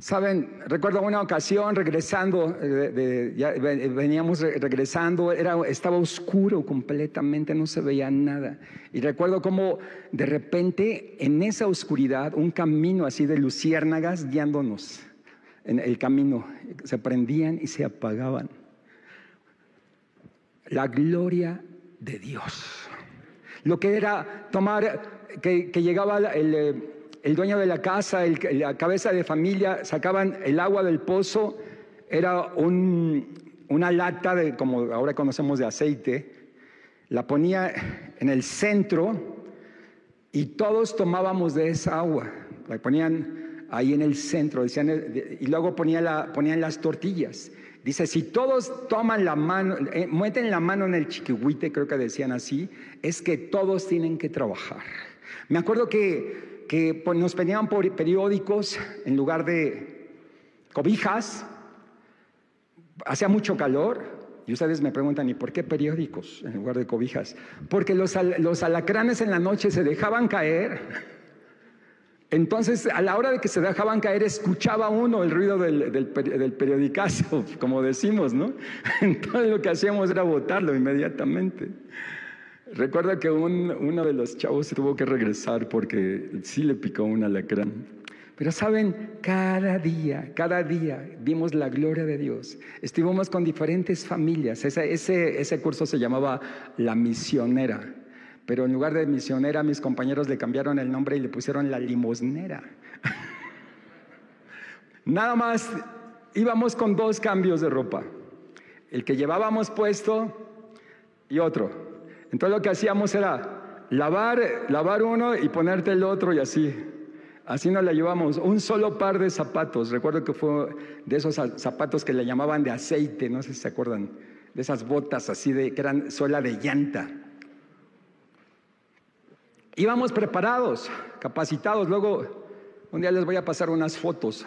Saben, recuerdo una ocasión regresando, eh, ya veníamos regresando, era, estaba oscuro completamente, no se veía nada. Y recuerdo cómo de repente en esa oscuridad un camino así de luciérnagas guiándonos en el camino, se prendían y se apagaban la gloria de Dios. Lo que era tomar, que, llegaba eh, el, dueño de la casa, la cabeza de familia, sacaban el agua del pozo, era una lata de, como ahora conocemos de aceite, la ponía en el centro y todos tomábamos de esa agua, la ponían ahí en el centro, decían, y luego ponían las tortillas. Dice, si todos toman la mano, eh, meten la mano en el chiquihuite, creo que decían así, es que todos tienen que trabajar. Me acuerdo que, que pues, nos pedían por periódicos en lugar de cobijas, hacía mucho calor, y ustedes me preguntan, ¿y por qué periódicos en lugar de cobijas? Porque los, los alacranes en la noche se dejaban caer entonces, a la hora de que se dejaban caer, escuchaba uno el ruido del, del, periodicazo, [LAUGHS] como decimos, ¿no? [LAUGHS] Entonces lo que hacíamos era botarlo inmediatamente. Recuerda que uno de los chavos tuvo que regresar porque sí le picó un alacrán. Pero saben, cada día, cada día vimos la gloria de Dios. Estuvimos con diferentes familias. Ese, curso se llamaba La Misionera pero en lugar de misionera, mis compañeros le cambiaron el nombre y le pusieron la limosnera. [LAUGHS] Nada más íbamos con dos cambios de ropa, el que llevábamos puesto y otro. Entonces lo que hacíamos era lavar, lavar uno y ponerte el otro y así. Así nos la llevamos, un solo par de zapatos. Recuerdo que fue de esos zapatos que le llamaban de aceite, no sé si se acuerdan, de esas botas así de que eran suela de llanta. Íbamos preparados, capacitados. Luego, un día les voy a pasar unas fotos.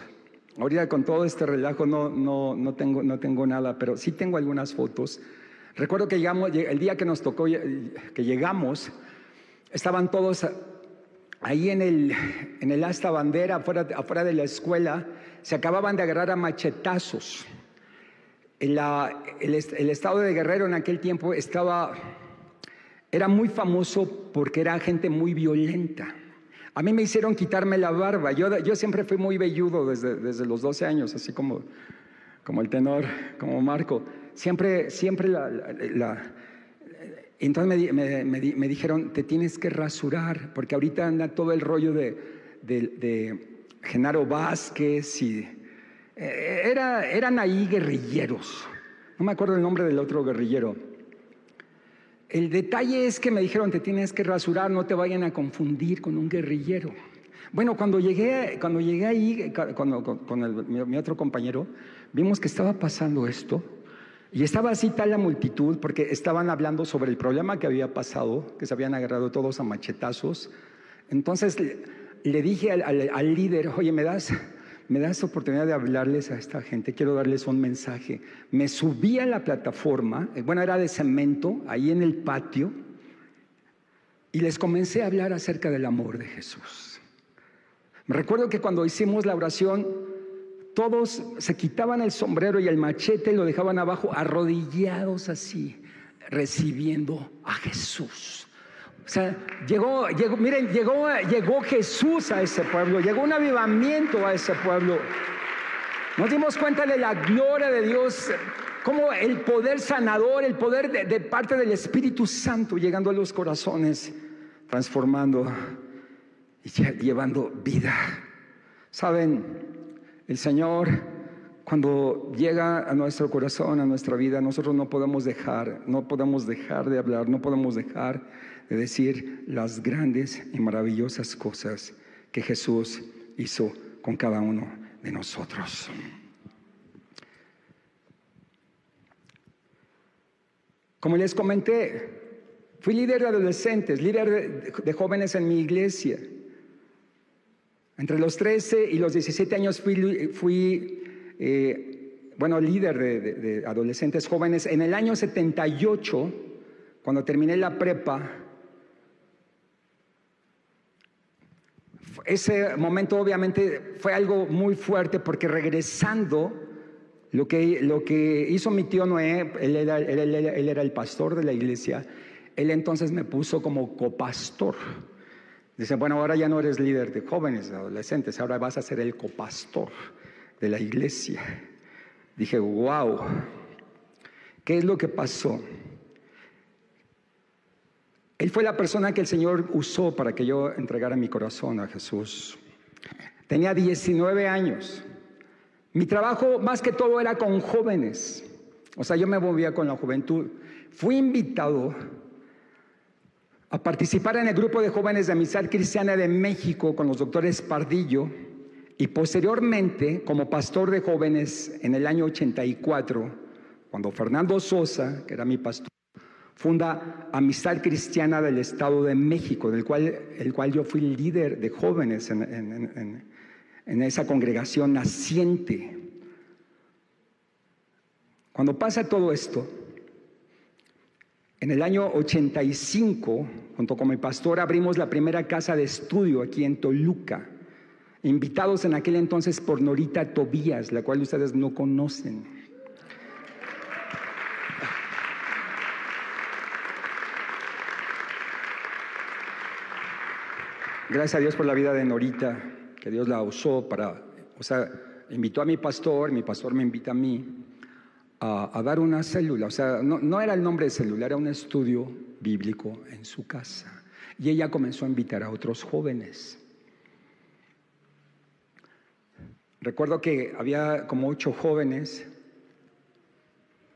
Ahorita con todo este relajo no, no, no, tengo, no tengo nada, pero sí tengo algunas fotos. Recuerdo que llegamos, el día que nos tocó, que llegamos, estaban todos ahí en el, en el asta bandera, afuera, afuera de la escuela, se acababan de agarrar a machetazos. el, el estado de Guerrero en aquel tiempo estaba era muy famoso porque era gente muy violenta. A mí me hicieron quitarme la barba. Yo, yo siempre fui muy velludo desde, desde los 12 años, así como, como el tenor, como Marco. Siempre, siempre la... entonces me, me, me, dijeron, te tienes que rasurar, porque ahorita anda todo el rollo de, de, Genaro Vázquez y... Eh, era, eran ahí guerrilleros. No me acuerdo el nombre del otro guerrillero el detalle es que me dijeron, te tienes que rasurar, no te vayan a confundir con un guerrillero. Bueno, cuando llegué, cuando llegué ahí con, mi, otro compañero, vimos que estaba pasando esto. Y estaba así tal la multitud porque estaban hablando sobre el problema que había pasado, que se habían agarrado todos a machetazos. Entonces le, dije al líder, oye, ¿me das me das oportunidad de hablarles a esta gente, quiero darles un mensaje. Me subí a la plataforma, eh, bueno, era de cemento, ahí en el patio, y les comencé a hablar acerca del amor de Jesús. Me recuerdo que cuando hicimos la oración, todos se quitaban el sombrero y el machete lo dejaban abajo, arrodillados así, recibiendo a Jesús. O sea, llegó, llegó, miren, llegó, llegó Jesús a ese pueblo, llegó un avivamiento a ese pueblo. Nos dimos cuenta de la gloria de Dios, como el poder sanador, el poder de, de parte del Espíritu Santo llegando a los corazones, transformando y llevando vida. Saben, el Señor cuando llega a nuestro corazón, a nuestra vida, nosotros no podemos dejar, no podemos dejar de hablar, no podemos dejar de decir las grandes y maravillosas cosas que Jesús hizo con cada uno de nosotros. Como les comenté, fui líder de adolescentes, líder de, jóvenes en mi iglesia. Entre los 13 y los 17 años fui, eh, bueno, líder de, adolescentes jóvenes. En el año 78, cuando terminé la prepa, ese momento obviamente fue algo muy fuerte porque regresando, lo que, lo que hizo mi tío Noé, él era, él era el pastor de la iglesia, él entonces me puso como copastor. Dice, bueno, ahora ya no eres líder de jóvenes, de adolescentes, ahora vas a ser el copastor de la iglesia. Dije, wow, ¿qué es lo que pasó? Él fue la persona que el Señor usó para que yo entregara mi corazón a Jesús. Tenía 19 años. Mi trabajo más que todo era con jóvenes. O sea, yo me movía con la juventud. Fui invitado a participar en el grupo de jóvenes de Amistad Cristiana de México con los doctores Pardillo y posteriormente como pastor de jóvenes en el año 84, cuando Fernando Sosa, que era mi pastor, funda Amistad Cristiana del Estado de México, del cual, el cual yo fui líder de jóvenes en, en esa congregación naciente. Cuando pasa todo esto, en el año 85, junto con mi pastor, abrimos la primera casa de estudio aquí en Toluca, invitados en aquel entonces por Norita Tobías, la cual ustedes no conocen. Gracias a Dios por la vida de Norita, que Dios la usó para, o sea, invitó a mi pastor, mi pastor me invita a mí, a, dar una célula. O sea, no, era el nombre de célula, era un estudio bíblico en su casa. Y ella comenzó a invitar a otros jóvenes. Recuerdo que había como ocho jóvenes,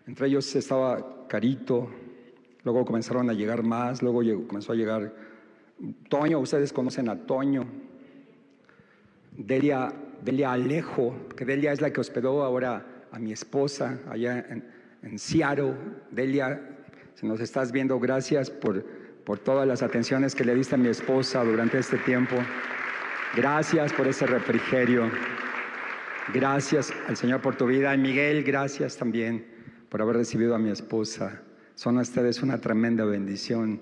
entre ellos estaba Carito, luego comenzaron a llegar más, luego comenzó a llegar Toño, ustedes conocen a Toño, Delia, Delia Alejo, que Delia es la que hospedó ahora a mi esposa allá en, en Seattle. Delia, si nos estás viendo, gracias por, por todas las atenciones que le diste a mi esposa durante este tiempo. Gracias por ese refrigerio. Gracias al Señor por tu vida. Y Miguel, gracias también por haber recibido a mi esposa. Son ustedes una tremenda bendición.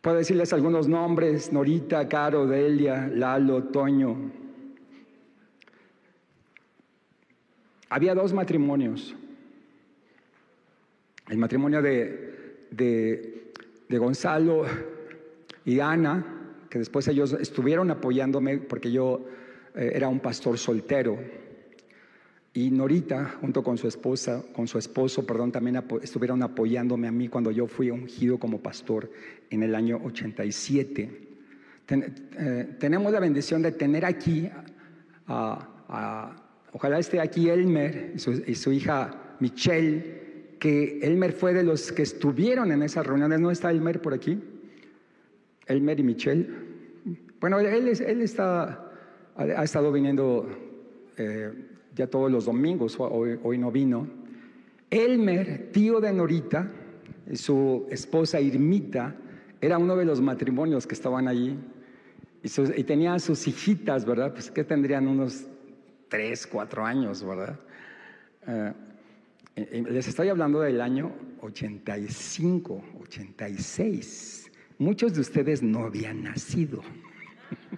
Puedo decirles algunos nombres, Norita, Caro, Delia, Lalo, Toño, Había dos matrimonios. El matrimonio de, de, Gonzalo y Ana, que después ellos estuvieron apoyándome porque yo eh, era un pastor soltero. Y Norita, junto con su esposa, con su esposo, perdón, también estuvieron apoyándome a mí cuando yo fui ungido como pastor en el año 87. Eh, tenemos la bendición de tener aquí a Ojalá esté aquí Elmer y su, hija Michelle, que Elmer fue de los que estuvieron en esas reuniones. ¿No está Elmer por aquí? Elmer y Michelle. Bueno, él, está, ha, estado viniendo eh, ya todos los domingos, hoy, no vino. Elmer, tío de Norita, y su esposa Irmita, era uno de los matrimonios que estaban allí. Y, y tenía sus hijitas, ¿verdad? Pues que tendrían unos tres, cuatro años, ¿verdad? Eh, les estoy hablando del año 85, 86. Muchos de ustedes no habían nacido.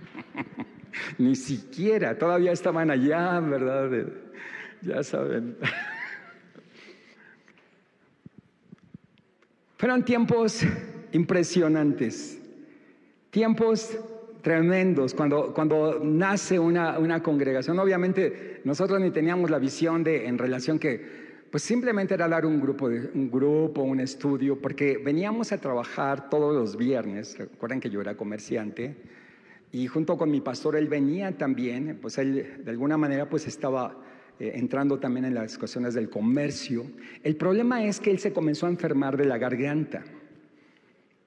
[LAUGHS] Ni siquiera, todavía estaban allá, ¿verdad? Ya saben. [LAUGHS] Fueron tiempos impresionantes, tiempos tremendos cuando, cuando nace una, una, congregación. Obviamente nosotros ni teníamos la visión de en relación que pues simplemente era dar un grupo, un grupo, un estudio, porque veníamos a trabajar todos los viernes. Recuerden que yo era comerciante y junto con mi pastor él venía también, pues él de alguna manera pues estaba eh, entrando también en las cuestiones del comercio. El problema es que él se comenzó a enfermar de la garganta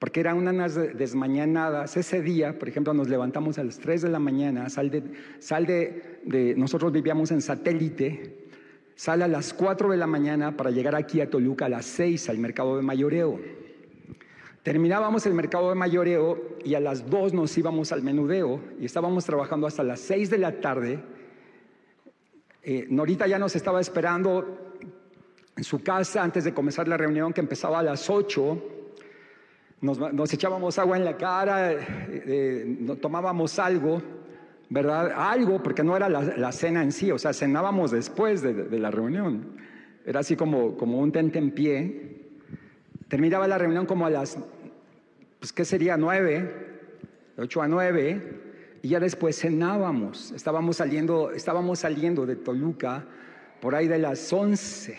porque eran unas desmañanadas. Ese día, por ejemplo, nos levantamos a las 3 de la mañana, sal de, sal de, nosotros vivíamos en satélite, sale a las 4 de la mañana para llegar aquí a Toluca a las 6 al mercado de mayoreo. Terminábamos el mercado de mayoreo y a las 2 nos íbamos al menudeo y estábamos trabajando hasta las 6 de la tarde. Eh, Norita ya nos estaba esperando en su casa antes de comenzar la reunión que empezaba a las 8. Nos, echábamos agua en la cara, eh, eh, tomábamos algo, ¿verdad? Algo, porque no era la, cena en sí, o sea, cenábamos después de, la reunión. Era así como, como un tente en pie. Terminaba la reunión como a las, pues, ¿qué sería? Nueve, ocho a nueve, y ya después cenábamos. Estábamos saliendo, estábamos saliendo de Toluca por ahí de las once.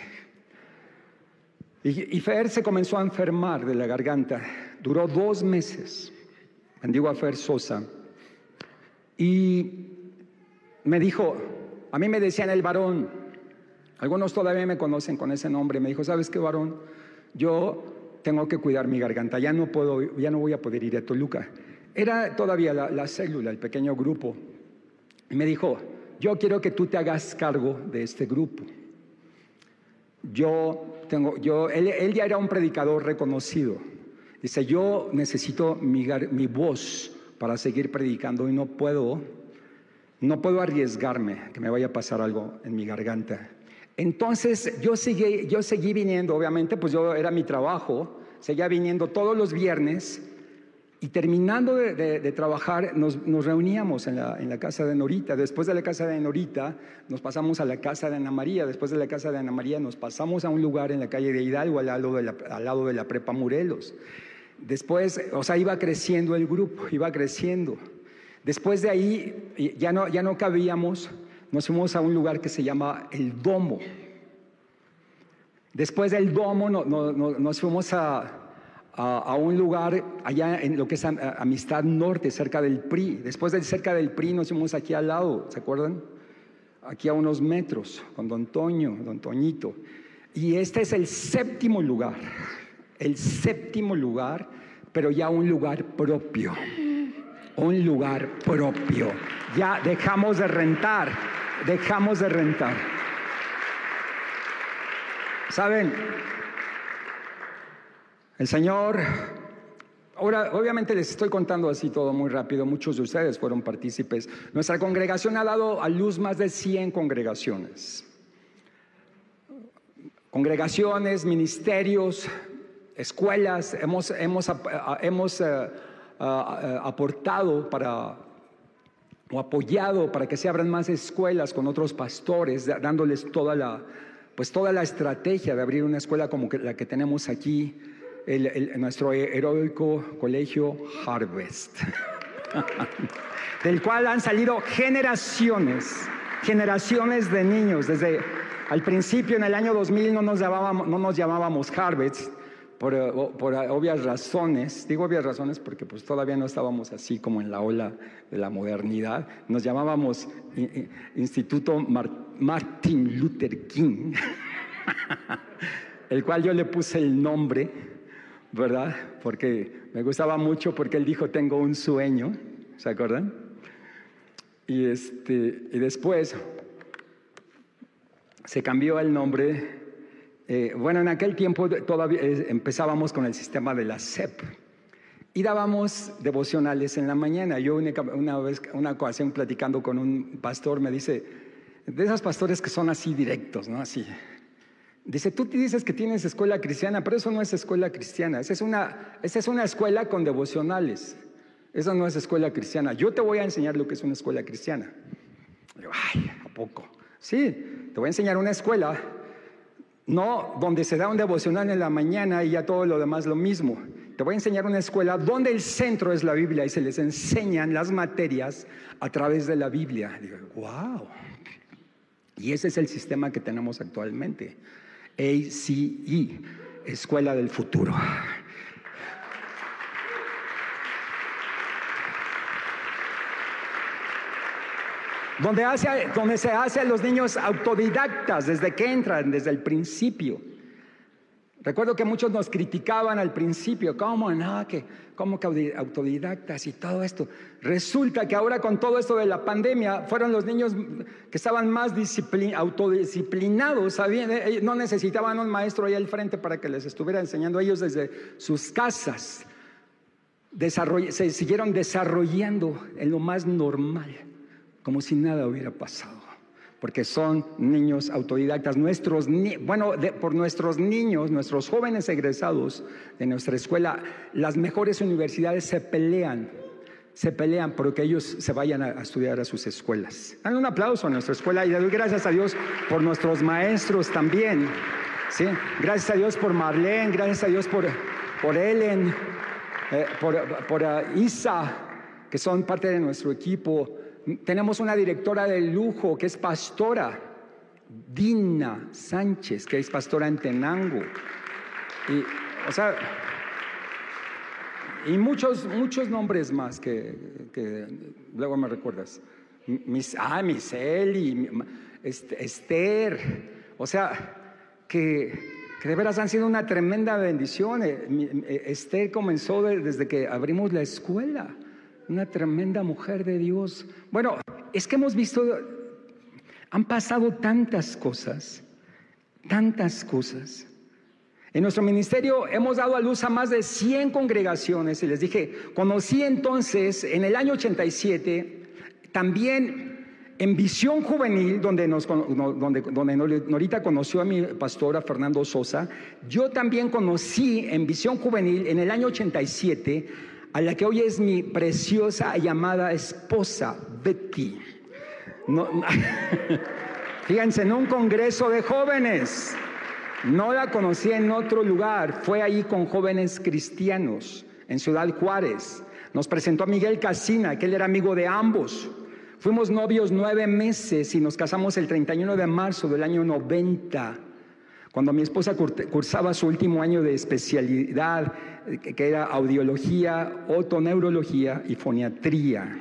Y, y Fer se comenzó a enfermar de la garganta. Duró dos meses. Bendigo a Fer Sosa. Y me dijo, a mí me decían el varón, algunos todavía me conocen con ese nombre, me dijo, ¿sabes qué varón? Yo tengo que cuidar mi garganta, ya no, puedo, ya no voy a poder ir a Toluca. Era todavía la, célula, el pequeño grupo. Y me dijo, yo quiero que tú te hagas cargo de este grupo. Yo tengo, yo, él, ya era un predicador reconocido. Dice, yo necesito mi, mi voz para seguir predicando y no puedo, no puedo arriesgarme que me vaya a pasar algo en mi garganta. Entonces yo seguí, yo seguí viniendo, obviamente, pues yo era mi trabajo, seguía viniendo todos los viernes y terminando de, trabajar nos, reuníamos en la, casa de Norita. Después de la casa de Norita nos pasamos a la casa de Ana María. Después de la casa de Ana María nos pasamos a un lugar en la calle de Hidalgo al lado de la, Prepa Morelos. Después, o sea, iba creciendo el grupo, iba creciendo. Después de ahí ya no, ya no cabíamos nos fuimos a un lugar que se llama el Domo. Después del Domo nos fuimos a, un lugar allá en lo que es Amistad Norte, cerca del PRI. Después de cerca del PRI nos fuimos aquí al lado, ¿se acuerdan? Aquí a unos metros, con Don Toño, Don Toñito. Y este es el séptimo lugar, el séptimo lugar, pero ya un lugar propio, un lugar propio. Ya dejamos de rentar dejamos de rentar. ¿Saben? El Señor, ahora obviamente les estoy contando así todo muy rápido, muchos de ustedes fueron partícipes. Nuestra congregación ha dado a luz más de 100 congregaciones. Congregaciones, ministerios, escuelas, hemos, hemos, hemos eh, aportado para o apoyado para que se abran más escuelas con otros pastores, dándoles toda la, pues toda la estrategia de abrir una escuela como la que tenemos aquí, el, nuestro heroico colegio Harvest, [LAUGHS] del cual han salido generaciones, generaciones de niños. Desde al principio, en el año 2000, no nos llamábamos, Harvest, por, eh, obvias razones, digo obvias razones porque pues todavía no estábamos así como en la ola de la modernidad, nos llamábamos Instituto Martin Luther King, [LAUGHS] el cual yo le puse el nombre, ¿verdad? Porque me gustaba mucho porque él dijo tengo un sueño, ¿se acuerdan? Y, este, y después se cambió el nombre eh, bueno, en aquel tiempo todavía empezábamos con el sistema de la SEP y dábamos devocionales en la mañana. Yo una, vez, una ocasión platicando con un pastor me dice, de esos pastores que son así directos, ¿no? Así. Dice, tú te dices que tienes escuela cristiana, pero eso no es escuela cristiana, esa es una, esa es una escuela con devocionales. Eso no es escuela cristiana. Yo te voy a enseñar lo que es una escuela cristiana. yo, ay, ¿a poco? Sí, te voy a enseñar una escuela no donde se da un devocional en la mañana y ya todo lo demás lo mismo. Te voy a enseñar una escuela donde el centro es la Biblia y se les enseñan las materias a través de la Biblia. Digo, wow. Y ese es el sistema que tenemos actualmente. ACE, Escuela del Futuro. donde, se hace a los niños autodidactas desde que entran, desde el principio. Recuerdo que muchos nos criticaban al principio, ¿cómo no? Que, ¿Cómo que autodidactas y todo esto? Resulta que ahora con todo esto de la pandemia, fueron los niños que estaban más autodisciplinados, no necesitaban un maestro ahí al frente para que les estuviera enseñando ellos desde sus casas. se siguieron desarrollando en lo más normal, como si nada hubiera pasado. Porque son niños autodidactas. Nuestros, bueno, por nuestros niños, nuestros jóvenes egresados de nuestra escuela, las mejores universidades se pelean se pelean porque ellos se vayan a, estudiar a sus escuelas. Dan un aplauso a nuestra escuela y le doy gracias a Dios por nuestros maestros también. ¿sí? Gracias a Dios por Marlene, gracias a Dios por, por Ellen, eh, por, por uh, Isa, que son parte de nuestro equipo. Tenemos una directora de lujo que es pastora, Dina Sánchez, que es pastora en Tenango. Y, muchos, muchos nombres más que, luego me recuerdas. Ah, Miseli, Esther. O sea, que, de veras han sido una tremenda bendición. Eh, eh, Esther comenzó desde que abrimos la escuela. Una tremenda mujer de Dios. Bueno, es que hemos visto, han pasado tantas cosas, tantas cosas. En nuestro ministerio hemos dado a luz a más de 100 congregaciones y les dije, conocí entonces en el año 87 también en Visión Juvenil, donde, nos, donde, Norita conoció a mi pastora Fernando Sosa, yo también conocí en Visión Juvenil en el año 87 a la que hoy es mi preciosa llamada esposa, Betty. [LAUGHS] fíjense, en un congreso de jóvenes. No la conocí en otro lugar, fue ahí con jóvenes cristianos en Ciudad Juárez. Nos presentó a Miguel Casina, que él era amigo de ambos. Fuimos novios nueve meses y nos casamos el 31 de marzo del año 90, cuando mi esposa cursaba su último año de especialidad, que era audiología, otoneurología y foniatría.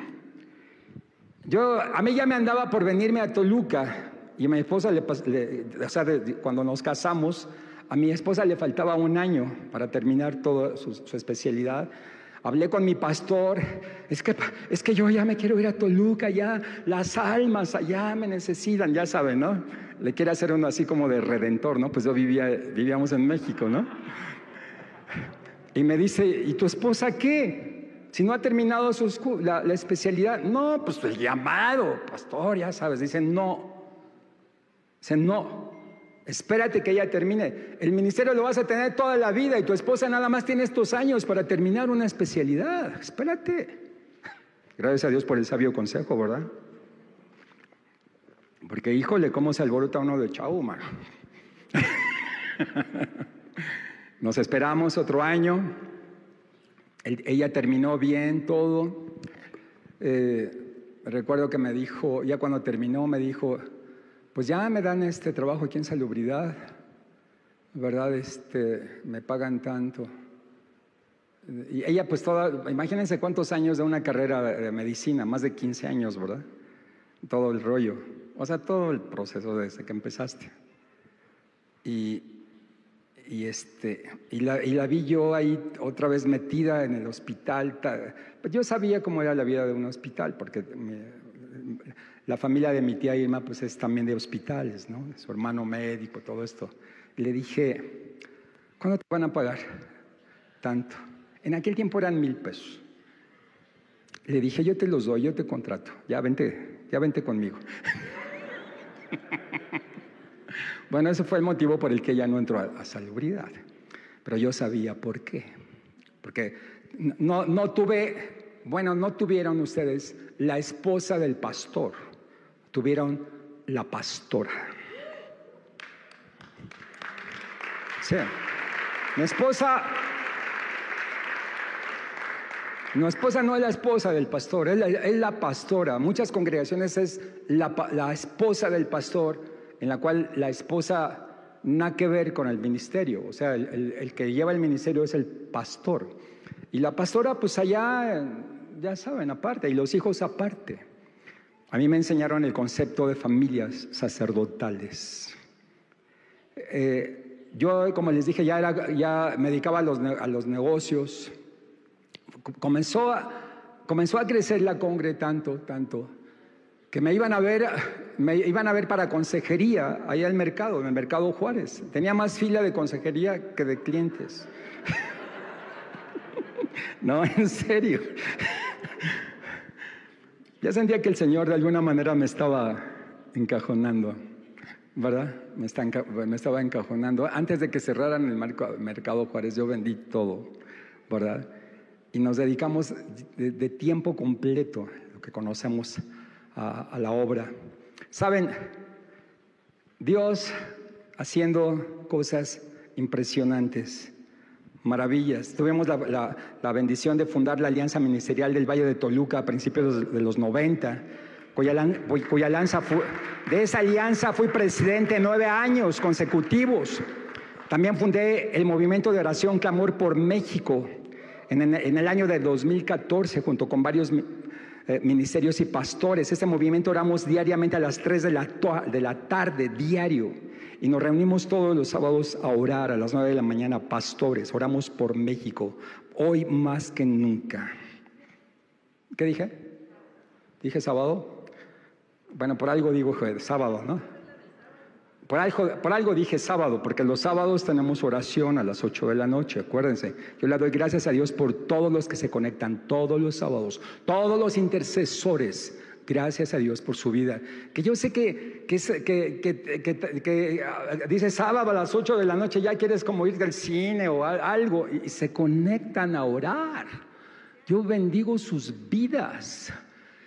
Yo, a mí ya me andaba por venirme a Toluca, y a mi esposa, le, o sea, cuando nos casamos, a mi esposa le faltaba un año para terminar toda su, especialidad. Hablé con mi pastor, es que, es que yo ya me quiero ir a Toluca, ya las almas allá me necesitan, ya saben, ¿no? Le quiere hacer uno así como de redentor, ¿no? Pues yo vivía, vivíamos en México, ¿no? Y me dice, ¿y tu esposa qué? Si no ha terminado su, la, especialidad, no, pues el llamado, pastor, ya sabes, dicen, no, Dice, no, espérate que ella termine. El ministerio lo vas a tener toda la vida y tu esposa nada más tiene estos años para terminar una especialidad. Espérate. [LAUGHS] Gracias a Dios por el sabio consejo, ¿verdad? Porque híjole, cómo se alborota uno de chau, mano. [LAUGHS] Nos esperamos otro año. ella terminó bien todo. Eh, recuerdo que me dijo, ya cuando terminó, me dijo, pues ya me dan este trabajo aquí en salubridad, ¿verdad? Este, me pagan tanto. Y ella pues toda, imagínense cuántos años de una carrera de medicina, más de 15 años, ¿verdad? Todo el rollo, o sea, todo el proceso desde que empezaste. Y, y, este, y, la, y la vi yo ahí otra vez metida en el hospital. Pues yo sabía cómo era la vida de un hospital, porque la familia de mi tía Irma pues es también de hospitales, ¿no? Su hermano médico, todo esto. Y le dije, ¿cuándo te van a pagar? Tanto. En aquel tiempo eran mil pesos. Le dije, yo te los doy, yo te contrato. Ya vente, ya vente conmigo. [LAUGHS] bueno, ese fue el motivo por el que ella no entró a, salubridad. Pero yo sabía por qué. Porque no, no tuve, bueno, no tuvieron ustedes la esposa del pastor tuvieron la pastora. Sí. Mi esposa, mi esposa no es la esposa del pastor, es la, pastora. Muchas congregaciones es la, esposa del pastor, en la cual la esposa nada que ver con el ministerio. O sea, el, que lleva el ministerio es el pastor. Y la pastora, pues allá, ya saben, aparte, y los hijos aparte. A mí me enseñaron el concepto de familias sacerdotales. Eh, yo, como les dije, ya, era, ya me dedicaba a los, a los negocios. Comenzó a, comenzó a crecer la congre tanto, tanto, que me iban a ver, me iban a ver para consejería allá al mercado, en el mercado Juárez. Tenía más fila de consejería que de clientes. [LAUGHS] No, en serio. Ya sentía que el Señor de alguna manera me estaba encajonando, ¿verdad? Me, estaba encajonando. Antes de que cerraran el mercado Juárez, yo vendí todo, ¿verdad? Y nos dedicamos de, tiempo completo, lo que conocemos, a la obra. Saben, Dios haciendo cosas impresionantes, maravillas. Tuvimos la, bendición de fundar la Alianza Ministerial del Valle de Toluca a principios de los 90, cuya, alianza de esa alianza fui presidente nueve años consecutivos. También fundé el movimiento de oración Clamor por México en, en el año de 2014 junto con varios eh, ministerios y pastores. Este movimiento oramos diariamente a las 3 de la, de la tarde, diario. Y nos reunimos todos los sábados a orar a las 9 de la mañana, pastores. Oramos por México, hoy más que nunca. ¿Qué dije? ¿Dije sábado? Bueno, por algo digo sábado, ¿no? Por algo, dije sábado, porque los sábados tenemos oración a las 8 de la noche, acuérdense. Yo le doy gracias a Dios por todos los que se conectan todos los sábados, todos los intercesores. Gracias a Dios por su vida. Que yo sé que, que, dice sábado a las 8 de la noche, ya quieres como ir al cine o algo, y se conectan a orar. Yo bendigo sus vidas.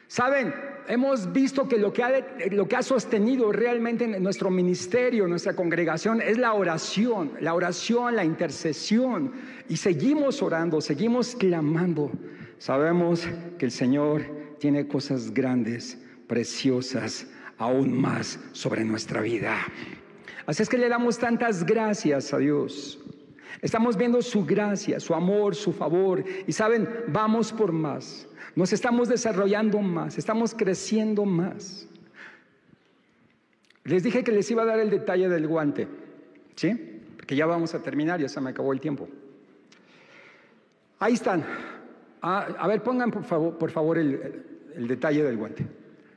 Saben, hemos visto que lo que, ha, sostenido realmente en nuestro ministerio, nuestra congregación, es la oración, la oración, la intercesión. Y seguimos orando, seguimos clamando. Sabemos que el Señor tiene cosas grandes, preciosas, aún más sobre nuestra vida. Así es que le damos tantas gracias a Dios. Estamos viendo su gracia, su amor, su favor. Y saben, vamos por más. Nos estamos desarrollando más, estamos creciendo más. Les dije que les iba a dar el detalle del guante, ¿sí? Porque ya vamos a terminar, ya se me acabó el tiempo. Ahí están. Ah, a, ver, pongan por favor, el, detalle del guante.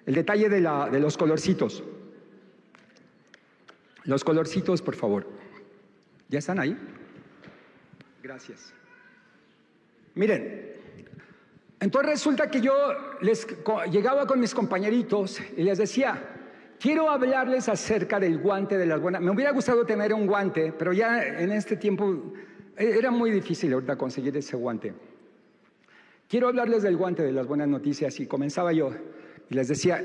El detalle de, de los colorcitos. Los colorcitos, por favor. ¿Ya están ahí? Gracias. Miren, entonces resulta que yo les llegaba con mis compañeritos y les decía, quiero hablarles acerca del guante de las buenas. Me hubiera gustado tener un guante, pero ya en este tiempo e, era muy difícil ahorita conseguir ese guante. Quiero hablarles del guante de las buenas noticias y comenzaba yo y les decía,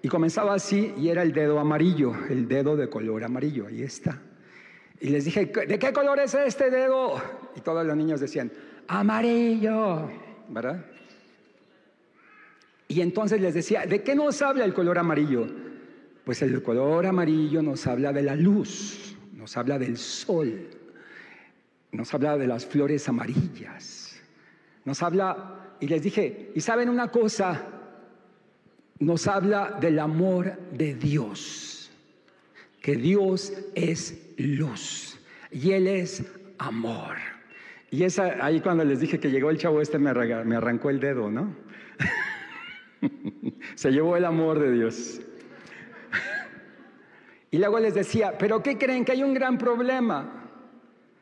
y comenzaba así y era el dedo amarillo, el dedo de color amarillo, ahí está. Y les dije, ¿de qué color es este dedo? Y todos los niños decían, amarillo, ¿verdad? Y entonces les decía, ¿de qué nos habla el color amarillo? Pues el color amarillo nos habla de la luz, nos habla del sol, nos habla de las flores amarillas, nos habla, y les dije, ¿y saben una cosa? Nos habla del amor de Dios, que Dios es luz y Él es amor. Y esa, ahí cuando les dije que llegó el chavo este me, arrancó el dedo, ¿no? [LAUGHS] Se llevó el amor de Dios. Y luego les decía, ¿pero qué creen? Que hay un gran problema.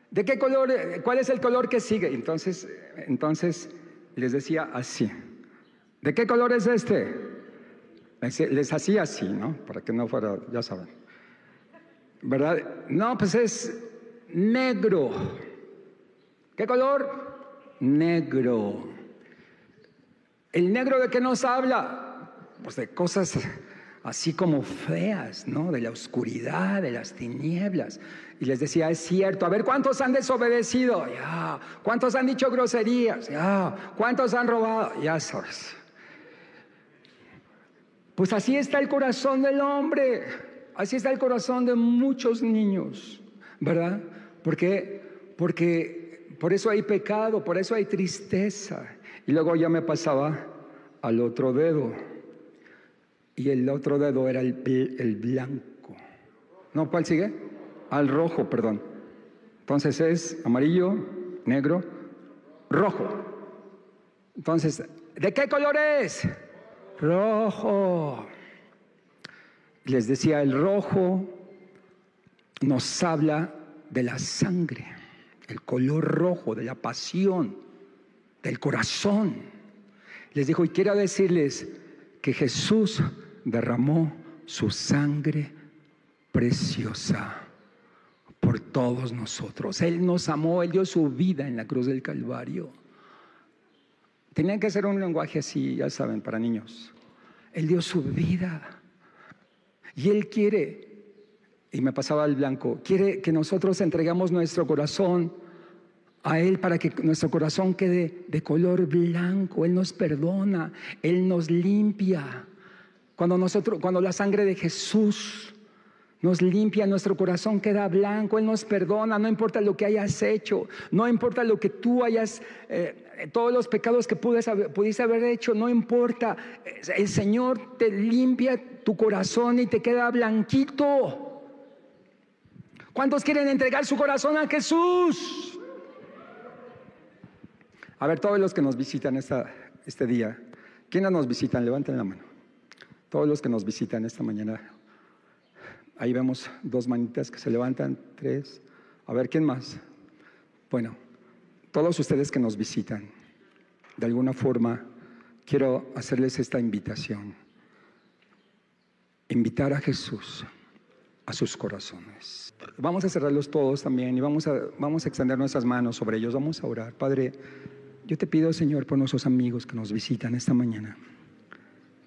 ¿De qué color? ¿Cuál es el color que sigue? Entonces, entonces les decía así. ¿De qué color es este? Les hacía así, ¿no? Para que no fuera, ya saben. ¿Verdad? No, pues es negro. ¿Qué color? Negro. ¿El negro de qué nos habla? Pues de cosas así como feas, ¿no? De la oscuridad, de las tinieblas. Y les decía, es cierto, a ver, ¿cuántos han desobedecido? Ya. ¿Cuántos han dicho groserías? Ya. ¿Cuántos han robado? Ya sabes. Pues así está el corazón del hombre, así está el corazón de muchos niños, ¿verdad? Porque, porque por eso hay pecado, por eso hay tristeza. Y luego ya me pasaba al otro dedo. Y el otro dedo era el, el blanco. No, ¿cuál sigue? Al rojo, perdón. Entonces es amarillo, negro, rojo. Entonces, ¿de qué color es? Rojo. Les decía, el rojo nos habla de la sangre, el color rojo, de la pasión del corazón. Les dijo, y quiero decirles que Jesús derramó su sangre preciosa por todos nosotros. Él nos amó, Él dio su vida en la cruz del Calvario. Tenían que ser un lenguaje así, ya saben, para niños. Él dio su vida. Y Él quiere, y me pasaba al blanco, quiere que nosotros entregamos nuestro corazón a Él para que nuestro corazón quede de color blanco. Él nos perdona, Él nos limpia. Cuando, nosotros, cuando la sangre de Jesús nos limpia, nuestro corazón queda blanco, Él nos perdona, no importa lo que hayas hecho, no importa lo que tú hayas, eh, todos los pecados que pudiste haber hecho, no importa, el Señor te limpia tu corazón y te queda blanquito. ¿Cuántos quieren entregar su corazón a Jesús? A ver, todos los que nos visitan este día, ¿quiénes nos visitan? Levanten la mano. Todos los que nos visitan esta mañana, Ahí vemos dos manitas que se levantan, tres. A ver, ¿quién más? Bueno, todos ustedes que nos visitan, de alguna forma quiero hacerles esta invitación. Invitar a Jesús a sus corazones. Vamos a cerrarlos todos también y vamos a, vamos a extender nuestras manos sobre ellos. Vamos a orar. Padre, yo te pido, Señor, por nuestros amigos que nos visitan esta mañana.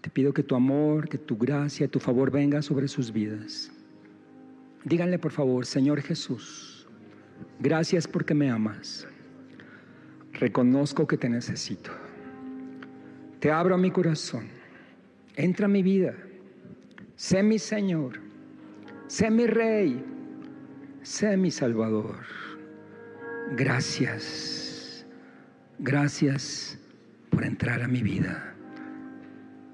Te pido que tu amor, que tu gracia, tu favor venga sobre sus vidas. Díganle por favor, Señor Jesús, gracias porque me amas. Reconozco que te necesito. Te abro mi corazón. Entra a mi vida. Sé mi Señor. Sé mi Rey. Sé mi Salvador. Gracias. Gracias por entrar a mi vida.